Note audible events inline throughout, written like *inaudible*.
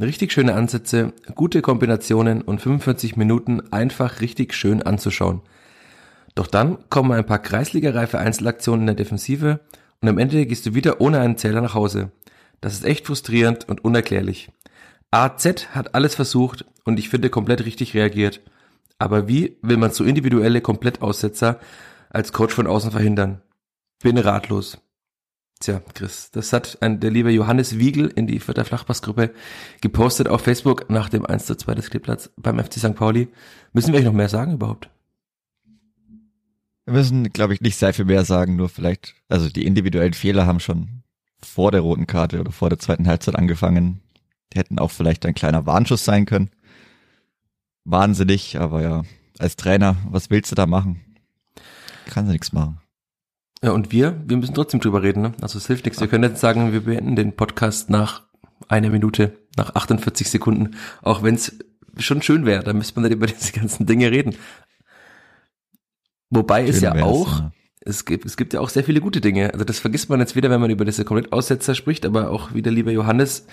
Richtig schöne Ansätze, gute Kombinationen und 45 Minuten einfach richtig schön anzuschauen. Doch dann kommen ein paar kreisligareife Einzelaktionen in der Defensive und am Ende gehst du wieder ohne einen Zähler nach Hause. Das ist echt frustrierend und unerklärlich. AZ hat alles versucht und ich finde komplett richtig reagiert. Aber wie will man so individuelle Komplettaussetzer als Coach von außen verhindern? Bin ratlos. Tja, Chris, das hat ein, der liebe Johannes Wiegel in die Vierter Flachpassgruppe gepostet auf Facebook nach dem 1 zu 2 des Kleeblatts beim FC St. Pauli. Müssen wir euch noch mehr sagen überhaupt? Wir müssen, glaube ich, nicht sehr viel mehr sagen, nur vielleicht, also die individuellen Fehler haben schon vor der roten Karte oder vor der zweiten Halbzeit angefangen. Die hätten auch vielleicht ein kleiner Warnschuss sein können. Wahnsinnig, aber ja, als Trainer, was willst du da machen? Kann sie nichts machen. Ja, und wir, wir müssen trotzdem drüber reden. Ne? Also es hilft nichts. Wir können jetzt sagen, wir beenden den Podcast nach einer Minute, nach 48 Sekunden, auch wenn es schon schön wäre. Da müsste man dann über *laughs* diese ganzen Dinge reden. Wobei schön es ja auch, ja. es gibt, es gibt ja auch sehr viele gute Dinge. Also das vergisst man jetzt wieder, wenn man über diese Komplettaussetzer spricht, aber auch wie der liebe Johannes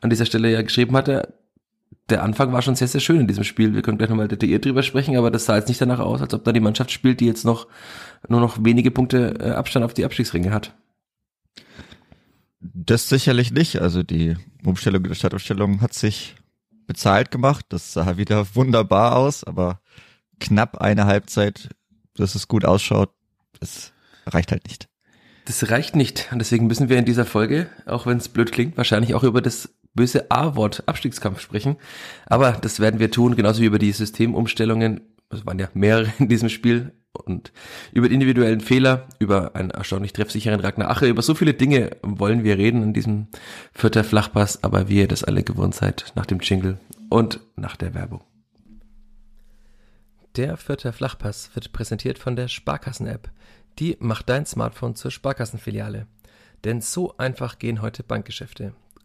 an dieser Stelle ja geschrieben hatte, der Anfang war schon sehr, sehr schön in diesem Spiel. Wir können gleich nochmal detailliert drüber sprechen, aber das sah jetzt nicht danach aus, als ob da die Mannschaft spielt, die jetzt noch nur noch wenige Punkte äh, Abstand auf die Abstiegsringe hat. Das sicherlich nicht. Also die Umstellung der Stadtausstellung hat sich bezahlt gemacht. Das sah wieder wunderbar aus, aber knapp eine Halbzeit, dass es gut ausschaut, das reicht halt nicht. Das reicht nicht. Und deswegen müssen wir in dieser Folge, auch wenn es blöd klingt, wahrscheinlich auch über das böse A-Wort Abstiegskampf sprechen. Aber das werden wir tun, genauso wie über die Systemumstellungen. Es waren ja mehrere in diesem Spiel. Und über die individuellen Fehler, über einen erstaunlich treffsicheren Ragnar Ache, über so viele Dinge wollen wir reden in diesem vierter Flachpass, aber wie ihr das alle gewohnt seid, nach dem Jingle und nach der Werbung. Der vierte Flachpass wird präsentiert von der Sparkassen-App. Die macht dein Smartphone zur Sparkassenfiliale. Denn so einfach gehen heute Bankgeschäfte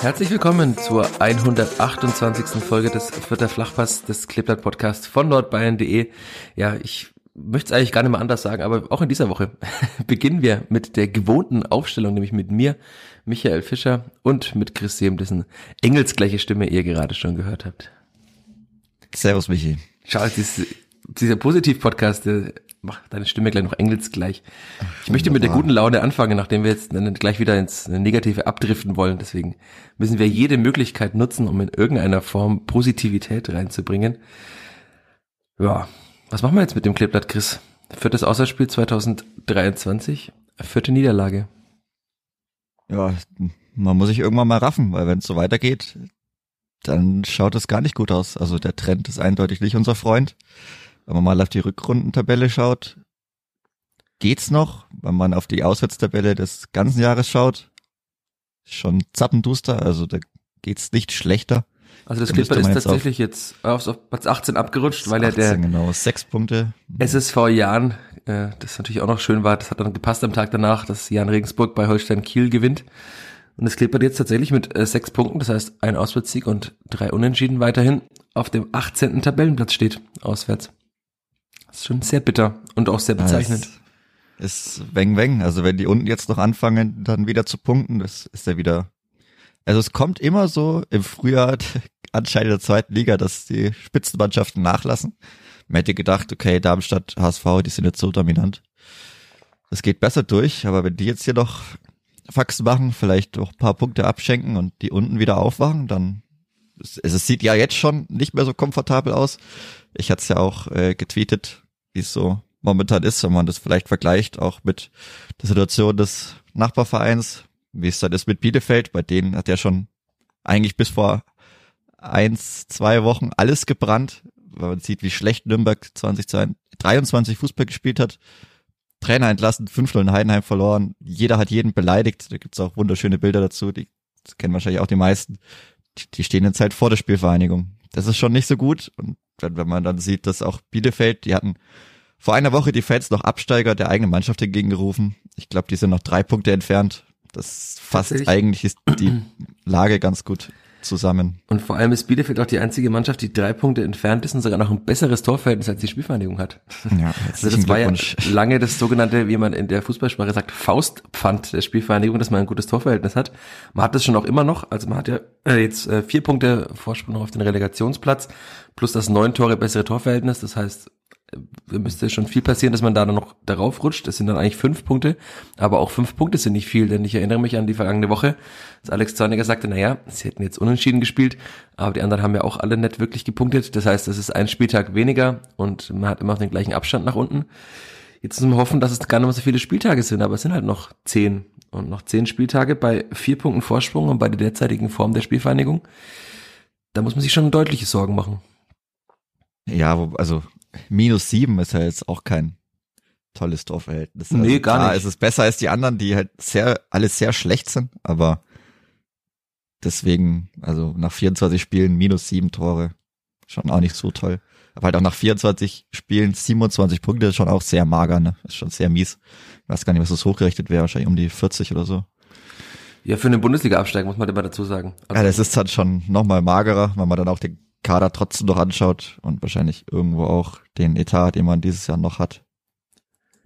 Herzlich willkommen zur 128. Folge des Vierter Flachpass des Kleeblatt Podcast von nordbayern.de. Ja, ich möchte es eigentlich gar nicht mehr anders sagen, aber auch in dieser Woche *laughs* beginnen wir mit der gewohnten Aufstellung, nämlich mit mir, Michael Fischer und mit Chris Sehm, dessen engelsgleiche Stimme ihr gerade schon gehört habt. Servus, Michi. Schau, dieses, dieser Positiv-Podcast, mach deine Stimme gleich noch engelsgleich. Ich möchte mit der guten Laune anfangen, nachdem wir jetzt gleich wieder ins Negative abdriften wollen. Deswegen müssen wir jede Möglichkeit nutzen, um in irgendeiner Form Positivität reinzubringen. Ja, was machen wir jetzt mit dem Kleeblatt, Chris? Viertes Außerspiel 2023, vierte Niederlage. Ja, man muss sich irgendwann mal raffen, weil wenn es so weitergeht, dann schaut es gar nicht gut aus. Also der Trend ist eindeutig nicht unser Freund. Wenn man mal auf die Rückrundentabelle schaut, geht's noch. Wenn man auf die Auswärtstabelle des ganzen Jahres schaut, schon zappenduster, also da geht's nicht schlechter. Also das Clipper ist tatsächlich jetzt auf, auf Platz 18 abgerutscht, weil 18, ja der genau, sechs Punkte. SSV Jan, äh, das natürlich auch noch schön war, das hat dann gepasst am Tag danach, dass Jan Regensburg bei Holstein Kiel gewinnt. Und das Clipper jetzt tatsächlich mit äh, sechs Punkten, das heißt ein Auswärtssieg und drei Unentschieden weiterhin auf dem 18. Tabellenplatz steht, auswärts. Das ist schon sehr bitter und auch sehr bezeichnend. Ja, ist weng weng. Also wenn die unten jetzt noch anfangen, dann wieder zu punkten, das ist ja wieder. Also es kommt immer so im Frühjahr *laughs* anscheinend der zweiten Liga, dass die Spitzenmannschaften nachlassen. Man hätte gedacht, okay, Darmstadt, HSV, die sind jetzt so dominant. Das geht besser durch, aber wenn die jetzt hier noch Faxen machen, vielleicht auch ein paar Punkte abschenken und die unten wieder aufwachen, dann es, es sieht ja jetzt schon nicht mehr so komfortabel aus. Ich hatte es ja auch äh, getweetet, wie es so momentan ist, wenn man das vielleicht vergleicht, auch mit der Situation des Nachbarvereins, wie es dann ist mit Bielefeld, bei denen hat ja schon eigentlich bis vor eins, zwei Wochen alles gebrannt, weil man sieht, wie schlecht Nürnberg 2023 Fußball gespielt hat. Trainer entlassen, 5-0 in Heidenheim verloren, jeder hat jeden beleidigt, da gibt's auch wunderschöne Bilder dazu, die kennen wahrscheinlich auch die meisten. Die, stehen jetzt halt vor der Spielvereinigung. Das ist schon nicht so gut und wenn, wenn man dann sieht, dass auch Bielefeld, die hatten vor einer Woche die Fans noch Absteiger der eigenen Mannschaft entgegengerufen. Ich glaube, die sind noch drei Punkte entfernt. Das fasst eigentlich ist die Lage ganz gut zusammen. Und vor allem ist Bielefeld auch die einzige Mannschaft, die drei Punkte entfernt ist und sogar noch ein besseres Torverhältnis als die Spielvereinigung hat. Ja, also das war ja lange das sogenannte, wie man in der Fußballsprache sagt, Faustpfand der Spielvereinigung, dass man ein gutes Torverhältnis hat. Man hat das schon auch immer noch. Also man hat ja äh, jetzt äh, vier Punkte Vorsprung auf den Relegationsplatz plus das neun Tore bessere Torverhältnis. Das heißt, müsste schon viel passieren, dass man da noch darauf rutscht. Das sind dann eigentlich fünf Punkte, aber auch fünf Punkte sind nicht viel, denn ich erinnere mich an die vergangene Woche, dass Alex Zorniger sagte, naja, sie hätten jetzt unentschieden gespielt, aber die anderen haben ja auch alle nicht wirklich gepunktet. Das heißt, es ist ein Spieltag weniger und man hat immer noch den gleichen Abstand nach unten. Jetzt müssen wir hoffen, dass es gar nicht mehr so viele Spieltage sind, aber es sind halt noch zehn und noch zehn Spieltage bei vier Punkten Vorsprung und bei der derzeitigen Form der Spielvereinigung. Da muss man sich schon deutliche Sorgen machen. Ja, also minus sieben ist ja jetzt auch kein tolles Torverhältnis. Also nee, gar klar, nicht. Es ist besser als die anderen, die halt sehr, alles sehr schlecht sind, aber deswegen, also nach 24 Spielen minus sieben Tore, schon auch nicht so toll. Aber halt auch nach 24 Spielen 27 Punkte ist schon auch sehr mager, ne? Ist schon sehr mies. Ich weiß gar nicht, was das hochgerechnet wäre, wahrscheinlich um die 40 oder so. Ja, für einen Bundesliga-Absteig muss man immer dazu sagen. Also ja, das ist halt schon nochmal magerer, weil man dann auch den Kader trotzdem noch anschaut und wahrscheinlich irgendwo auch den Etat, den man dieses Jahr noch hat.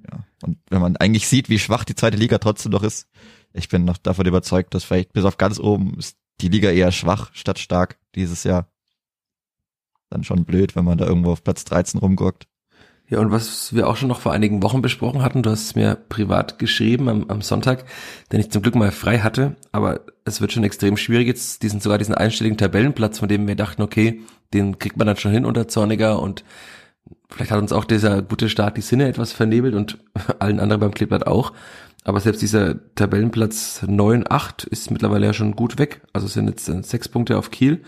Ja. Und wenn man eigentlich sieht, wie schwach die zweite Liga trotzdem noch ist, ich bin noch davon überzeugt, dass vielleicht bis auf ganz oben ist die Liga eher schwach statt stark dieses Jahr. Dann schon blöd, wenn man da irgendwo auf Platz 13 rumguckt. Ja, und was wir auch schon noch vor einigen Wochen besprochen hatten, du hast es mir privat geschrieben am, am Sonntag, den ich zum Glück mal frei hatte, aber es wird schon extrem schwierig jetzt, diesen sogar diesen einstelligen Tabellenplatz, von dem wir dachten, okay, den kriegt man dann schon hin unter Zorniger und vielleicht hat uns auch dieser gute Start die Sinne etwas vernebelt und *laughs* allen anderen beim Kleeblatt auch. Aber selbst dieser Tabellenplatz 9, 8 ist mittlerweile ja schon gut weg. Also sind jetzt sechs Punkte auf Kiel.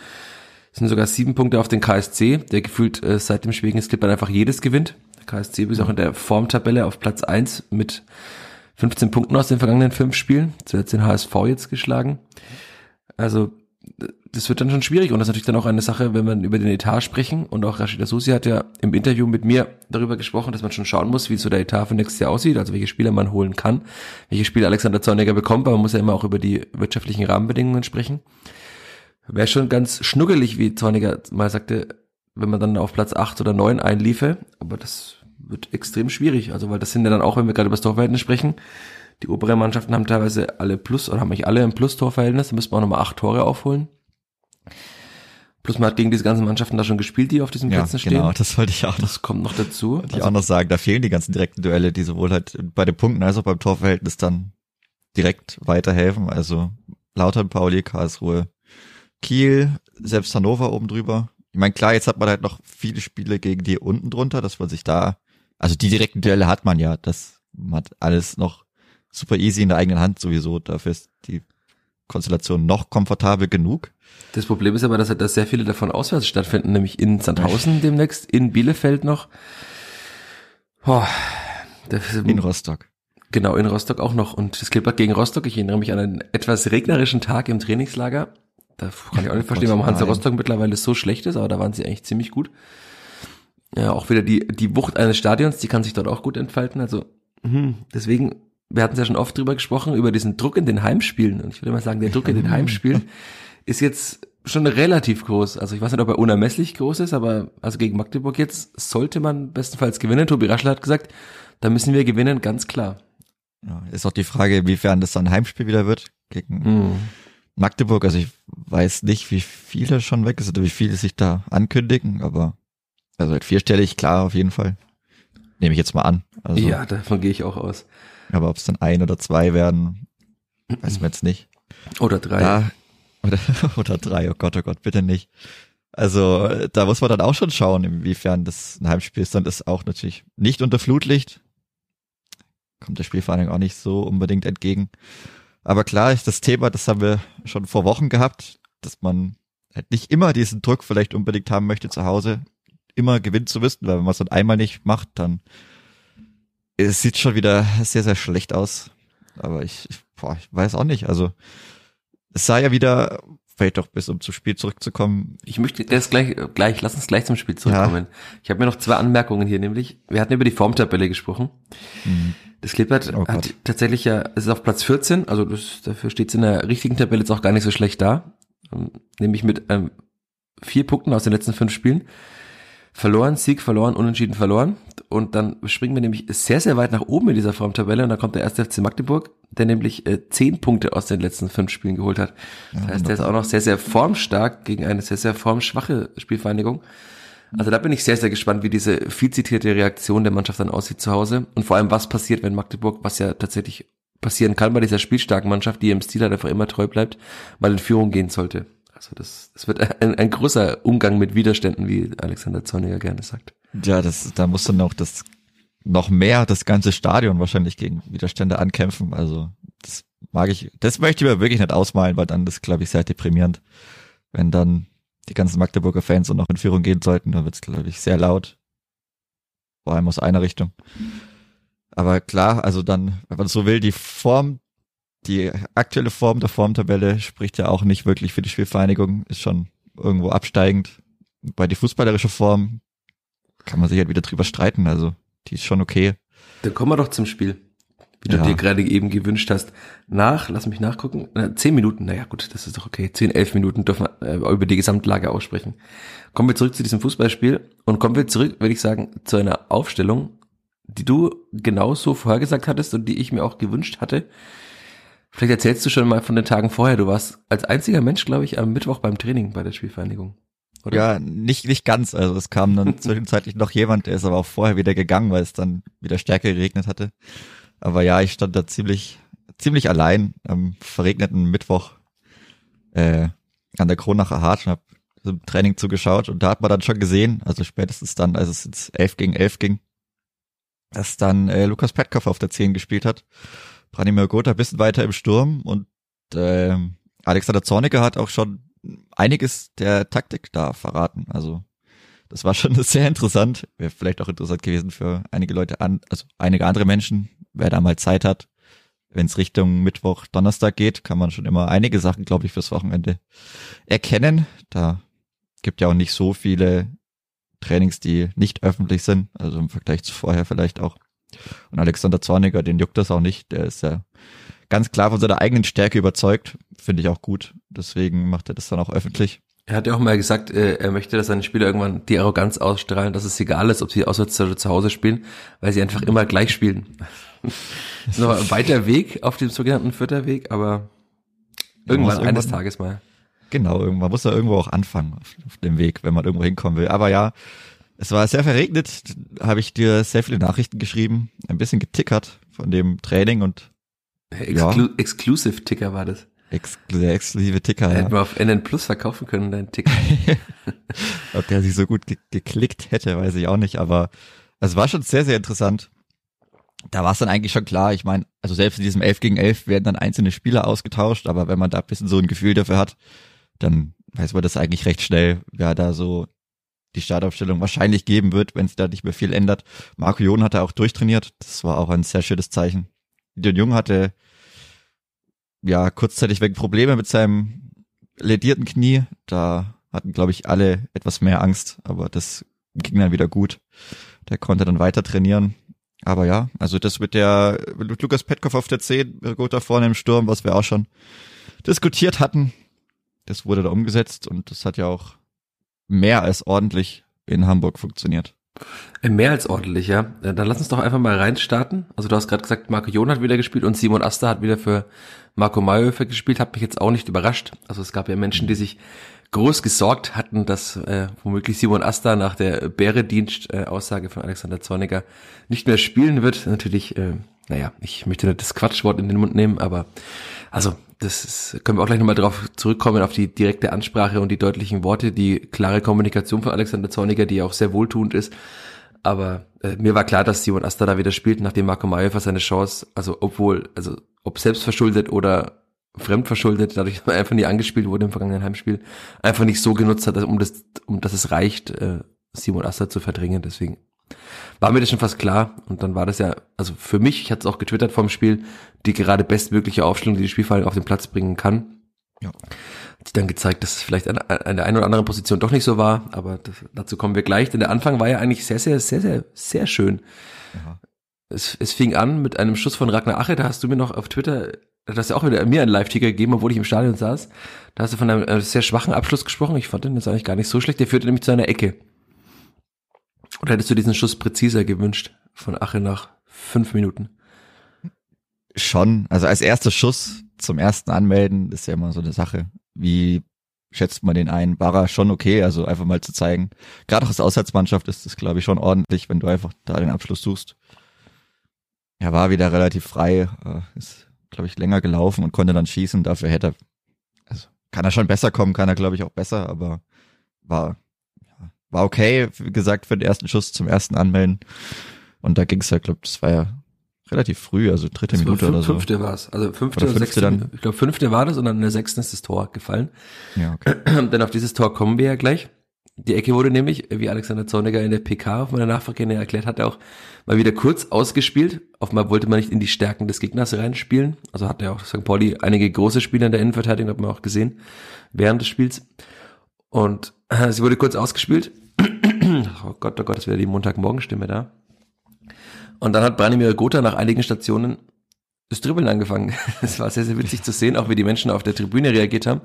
Es sind sogar sieben Punkte auf den KSC, der gefühlt äh, seit dem Spiel gegen Skipper einfach jedes gewinnt. KSC ist auch in der Formtabelle auf Platz eins mit 15 Punkten aus den vergangenen fünf Spielen. Zuletzt den HSV jetzt geschlagen. Also das wird dann schon schwierig und das ist natürlich dann auch eine Sache, wenn man über den Etat sprechen und auch Rashida Susi hat ja im Interview mit mir darüber gesprochen, dass man schon schauen muss, wie so der Etat für nächstes Jahr aussieht, also welche Spieler man holen kann, welche Spieler Alexander Zorniger bekommt, aber man muss ja immer auch über die wirtschaftlichen Rahmenbedingungen sprechen. Wäre schon ganz schnuggelig, wie Zorniger mal sagte, wenn man dann auf Platz 8 oder 9 einliefe, aber das wird extrem schwierig, also weil das sind ja dann auch, wenn wir gerade über das Torverhältnis sprechen, die oberen Mannschaften haben teilweise alle Plus oder haben nicht alle ein Plus-Torverhältnis, da müssen wir auch nochmal acht Tore aufholen. Plus man hat gegen diese ganzen Mannschaften da schon gespielt, die auf diesen ja, Plätzen stehen. Genau, das wollte ich auch. Das kommt noch dazu. Wollte also, ich auch noch sagen, da fehlen die ganzen direkten Duelle, die sowohl halt bei den Punkten als auch beim Torverhältnis dann direkt weiterhelfen. Also Lautern, Pauli, Karlsruhe, Kiel, selbst Hannover oben drüber. Ich meine, klar, jetzt hat man halt noch viele Spiele gegen die unten drunter, dass man sich da, also die direkten Duelle hat man ja, das hat alles noch super easy in der eigenen Hand sowieso. Dafür ist die Konstellation noch komfortabel genug. Das Problem ist aber, dass, dass sehr viele davon auswärts stattfinden, nämlich in Sandhausen demnächst, in Bielefeld noch. Oh, in Rostock. Genau, in Rostock auch noch. Und es Klippert gegen Rostock. Ich erinnere mich an einen etwas regnerischen Tag im Trainingslager. Da kann ich auch nicht verstehen, warum Hansa Rostock mittlerweile so schlecht ist, aber da waren sie eigentlich ziemlich gut. Ja, auch wieder die, die Wucht eines Stadions, die kann sich dort auch gut entfalten. Also, hm, deswegen, wir hatten es ja schon oft drüber gesprochen, über diesen Druck in den Heimspielen. Und ich würde mal sagen, der Druck in den Heimspielen *laughs* ist jetzt schon relativ groß. Also ich weiß nicht, ob er unermesslich groß ist, aber also gegen Magdeburg jetzt sollte man bestenfalls gewinnen. Tobi Raschler hat gesagt, da müssen wir gewinnen, ganz klar. Ja, ist auch die Frage, inwiefern das dann ein Heimspiel wieder wird gegen mm. Magdeburg. Also ich weiß nicht, wie viele schon weg sind oder wie viele sich da ankündigen, aber also halt vierstellig, klar, auf jeden Fall. Nehme ich jetzt mal an. Also, ja, davon gehe ich auch aus. Aber ob es dann ein oder zwei werden, weiß man jetzt nicht. Oder drei. Da, oder, *laughs* oder drei, oh Gott, oh Gott, bitte nicht. Also da muss man dann auch schon schauen, inwiefern das ein Heimspiel ist. Dann ist auch natürlich nicht unter Flutlicht. Kommt der Spielvereinigung auch nicht so unbedingt entgegen. Aber klar ist das Thema, das haben wir schon vor Wochen gehabt, dass man halt nicht immer diesen Druck vielleicht unbedingt haben möchte zu Hause, immer gewinnen zu müssen, weil wenn man es dann einmal nicht macht, dann es sieht schon wieder sehr, sehr schlecht aus. Aber ich, ich, boah, ich weiß auch nicht. Also es sah ja wieder vielleicht doch bis um zum Spiel zurückzukommen. Ich möchte das gleich, gleich, lass uns gleich zum Spiel zurückkommen. Ja. Ich habe mir noch zwei Anmerkungen hier, nämlich, wir hatten über die Formtabelle gesprochen. Mhm. Das Klippert oh hat tatsächlich ja, es ist auf Platz 14, also das, dafür steht es in der richtigen Tabelle jetzt auch gar nicht so schlecht da. Ähm, nämlich mit ähm, vier Punkten aus den letzten fünf Spielen. Verloren, Sieg verloren, unentschieden verloren. Und dann springen wir nämlich sehr, sehr weit nach oben in dieser Formtabelle. Und da kommt der erste FC Magdeburg, der nämlich äh, zehn Punkte aus den letzten fünf Spielen geholt hat. Das ja, heißt, der ist auch noch sehr, sehr formstark gegen eine sehr, sehr formschwache Spielvereinigung. Also da bin ich sehr, sehr gespannt, wie diese viel zitierte Reaktion der Mannschaft dann aussieht zu Hause. Und vor allem, was passiert, wenn Magdeburg, was ja tatsächlich passieren kann bei dieser spielstarken Mannschaft, die im Stil halt einfach immer treu bleibt, mal in Führung gehen sollte. Also das, das wird ein, ein großer Umgang mit Widerständen, wie Alexander Zorniger gerne sagt. Ja, das, da muss dann auch das noch mehr das ganze Stadion wahrscheinlich gegen Widerstände ankämpfen. Also das mag ich, das möchte ich mir wirklich nicht ausmalen, weil dann das glaube ich sehr deprimierend, wenn dann die ganzen Magdeburger Fans und noch in Führung gehen sollten, dann wird es glaube ich sehr laut, vor allem aus einer Richtung. Aber klar, also dann, wenn man so will, die Form die aktuelle Form der Formtabelle spricht ja auch nicht wirklich für die Spielvereinigung, ist schon irgendwo absteigend. Bei die fußballerische Form kann man sich halt wieder drüber streiten, also die ist schon okay. Dann kommen wir doch zum Spiel, wie du ja. dir gerade eben gewünscht hast. Nach, lass mich nachgucken, zehn Minuten, naja gut, das ist doch okay, zehn, elf Minuten dürfen wir äh, über die Gesamtlage aussprechen. Kommen wir zurück zu diesem Fußballspiel und kommen wir zurück, würde ich sagen, zu einer Aufstellung, die du genauso vorhergesagt hattest und die ich mir auch gewünscht hatte. Vielleicht erzählst du schon mal von den Tagen vorher. Du warst als einziger Mensch, glaube ich, am Mittwoch beim Training bei der Spielvereinigung. Oder? Ja, nicht, nicht ganz. Also es kam dann *laughs* zwischenzeitlich noch jemand, der ist aber auch vorher wieder gegangen, weil es dann wieder stärker geregnet hatte. Aber ja, ich stand da ziemlich, ziemlich allein am verregneten Mittwoch äh, an der Kronacher Hart und habe im Training zugeschaut und da hat man dann schon gesehen, also spätestens dann, als es jetzt elf gegen elf ging, dass dann äh, Lukas Petkoff auf der 10 gespielt hat Branimir Gotha ein bisschen weiter im Sturm und äh, Alexander Zorniger hat auch schon einiges der Taktik da verraten. Also das war schon *laughs* sehr interessant. Wäre vielleicht auch interessant gewesen für einige Leute an, also einige andere Menschen, wer da mal Zeit hat. Wenn es Richtung Mittwoch, Donnerstag geht, kann man schon immer einige Sachen, glaube ich, fürs Wochenende erkennen. Da gibt ja auch nicht so viele Trainings, die nicht öffentlich sind, also im Vergleich zu vorher vielleicht auch. Und Alexander Zorniger, den juckt das auch nicht. Der ist ja ganz klar von seiner eigenen Stärke überzeugt. Finde ich auch gut. Deswegen macht er das dann auch öffentlich. Er hat ja auch mal gesagt, äh, er möchte, dass seine Spieler irgendwann die Arroganz ausstrahlen, dass es egal ist, ob sie auswärts oder zu Hause spielen, weil sie einfach immer gleich spielen. das ist noch ein weiter Weg auf dem sogenannten Vierterweg, aber irgendwann, irgendwann eines Tages mal. Genau, irgendwann muss er irgendwo auch anfangen auf dem Weg, wenn man irgendwo hinkommen will. Aber ja, es war sehr verregnet, habe ich dir sehr viele Nachrichten geschrieben, ein bisschen getickert von dem Training und Exclu ja. Exclusive Ticker war das. Ex der exklusive Ticker, ja. Hätten wir auf NN Plus verkaufen können, dein Ticker. *laughs* Ob der sich so gut ge geklickt hätte, weiß ich auch nicht, aber es war schon sehr, sehr interessant. Da war es dann eigentlich schon klar, ich meine, also selbst in diesem 11 gegen 11 werden dann einzelne Spieler ausgetauscht, aber wenn man da ein bisschen so ein Gefühl dafür hat, dann weiß man das eigentlich recht schnell, wer da so die Startaufstellung wahrscheinlich geben wird, wenn es da nicht mehr viel ändert. Marco Jon hatte auch durchtrainiert. Das war auch ein sehr schönes Zeichen. Gideon Jung hatte ja kurzzeitig wegen Probleme mit seinem ledierten Knie. Da hatten, glaube ich, alle etwas mehr Angst, aber das ging dann wieder gut. Der konnte dann weiter trainieren. Aber ja, also das mit der mit Lukas Petkoff auf der 10, gut da vorne im Sturm, was wir auch schon diskutiert hatten, das wurde da umgesetzt und das hat ja auch mehr als ordentlich in Hamburg funktioniert. Äh, mehr als ordentlich, ja. Äh, dann lass uns doch einfach mal reinstarten. Also du hast gerade gesagt, Marco Jon hat wieder gespielt und Simon Aster hat wieder für Marco Mayhofer gespielt. Hat mich jetzt auch nicht überrascht. Also es gab ja Menschen, die sich groß gesorgt hatten, dass äh, womöglich Simon Aster nach der Bäredienst-Aussage von Alexander Zorniger nicht mehr spielen wird. Natürlich, äh, naja, ich möchte nicht das Quatschwort in den Mund nehmen, aber also das ist, können wir auch gleich nochmal darauf zurückkommen, auf die direkte Ansprache und die deutlichen Worte, die klare Kommunikation von Alexander Zorniger, die auch sehr wohltuend ist. Aber äh, mir war klar, dass Simon Asta da wieder spielt, nachdem Marco Mayer seine Chance, also obwohl, also ob selbst verschuldet oder fremdverschuldet, dadurch, dass er einfach nie angespielt wurde im vergangenen Heimspiel, einfach nicht so genutzt hat, um das, um dass es reicht, äh, Simon Asta zu verdrängen. Deswegen war mir das schon fast klar. Und dann war das ja, also für mich, ich hatte es auch getwittert vom Spiel, die gerade bestmögliche Aufstellung, die die Spielfall auf den Platz bringen kann. Ja. Hat sich dann gezeigt, dass es vielleicht an, an der einen oder anderen Position doch nicht so war, aber das, dazu kommen wir gleich, denn der Anfang war ja eigentlich sehr, sehr, sehr, sehr, sehr schön. Ja. Es, es fing an mit einem Schuss von Ragnar Ache, da hast du mir noch auf Twitter da hast du auch wieder mir einen Live-Ticker gegeben, obwohl ich im Stadion saß. Da hast du von einem äh, sehr schwachen Abschluss gesprochen. Ich fand den jetzt eigentlich gar nicht so schlecht. Der führte nämlich zu einer Ecke. Oder hättest du diesen Schuss präziser gewünscht von Ache nach fünf Minuten? Schon. Also als erster Schuss zum ersten Anmelden ist ja immer so eine Sache. Wie schätzt man den ein? War er schon okay? Also einfach mal zu zeigen. Gerade auch als Auswärtsmannschaft ist das, glaube ich, schon ordentlich, wenn du einfach da den Abschluss suchst. Er war wieder relativ frei, äh, ist, glaube ich, länger gelaufen und konnte dann schießen. Dafür hätte er, also kann er schon besser kommen, kann er, glaube ich, auch besser, aber war war okay, wie gesagt, für den ersten Schuss zum ersten Anmelden. Und da ging es ja, glaube das war ja relativ früh, also dritte Minute oder so. Fünfte war es. Also fünfte oder, oder fünfte sechste, dann. Ich glaube, fünfte war das und dann in der sechsten ist das Tor gefallen. Ja, okay. *clears throat* Denn auf dieses Tor kommen wir ja gleich. Die Ecke wurde nämlich, wie Alexander Zorniger in der PK auf meiner Nachfrage erklärt hat, auch mal wieder kurz ausgespielt. Offenbar wollte man nicht in die Stärken des Gegners reinspielen. Also hat ja auch St. Pauli einige große Spieler in der Innenverteidigung, hat man auch gesehen, während des Spiels. Und äh, sie wurde kurz ausgespielt. *clears throat* oh Gott, oh Gott, ist wieder die Montagmorgenstimme da. Und dann hat Branimir Gotha nach einigen Stationen das Dribbeln angefangen. *laughs* Es war sehr, sehr witzig zu sehen, auch wie die Menschen auf der Tribüne reagiert haben,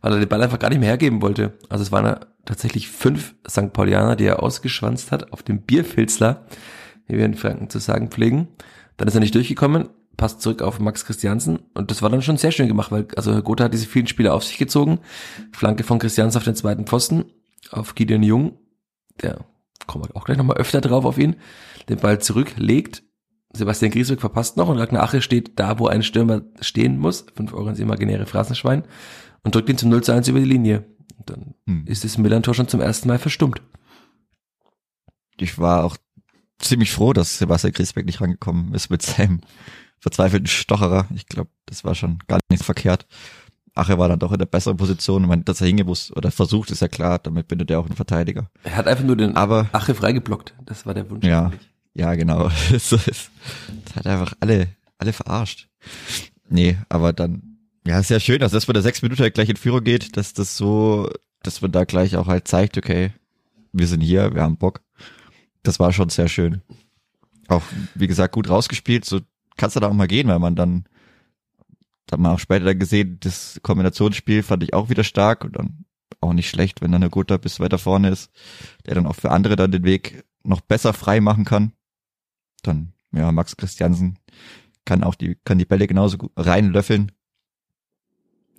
weil er den Ball einfach gar nicht mehr hergeben wollte. Also es waren tatsächlich fünf St. Paulianer, die er ausgeschwanzt hat auf dem Bierfilzler, wie wir in Franken zu sagen pflegen. Dann ist er nicht durchgekommen, passt zurück auf Max Christiansen und das war dann schon sehr schön gemacht, weil also Gotha hat diese vielen Spiele auf sich gezogen. Flanke von Christiansen auf den zweiten Pfosten, auf Gideon Jung, der kommen wir auch gleich nochmal öfter drauf auf ihn, den Ball zurücklegt. Sebastian Griesbeck verpasst noch und Ragnar Ache steht da, wo ein Stürmer stehen muss. Fünf Euro ins imaginäre Phrasenschwein und drückt ihn zum 0 zu 1 über die Linie. Und dann hm. ist das Millantor schon zum ersten Mal verstummt. Ich war auch ziemlich froh, dass Sebastian Griesbeck nicht rangekommen ist mit seinem verzweifelten Stocherer. Ich glaube, das war schon gar nicht verkehrt. Ache war dann doch in der besseren Position. Ich meine, dass er hingemusst oder versucht, ist ja klar. Damit bindet er auch einen Verteidiger. Er hat einfach nur den Aber, Ache freigeblockt. Das war der Wunsch. Ja, eigentlich. ja, genau. *laughs* das hat einfach alle, alle verarscht. Nee, aber dann, ja, ist ja schön, dass das bei der sechs Minuten gleich in Führung geht, dass das so, dass man da gleich auch halt zeigt, okay, wir sind hier, wir haben Bock. Das war schon sehr schön. Auch, wie gesagt, gut rausgespielt, so kannst du da auch mal gehen, weil man dann hat man auch später gesehen, das Kombinationsspiel fand ich auch wieder stark und dann auch nicht schlecht, wenn dann der Guter bis weiter vorne ist, der dann auch für andere dann den Weg noch besser frei machen kann. Dann, ja, Max Christiansen kann auch die, kann die Bälle genauso gut reinlöffeln.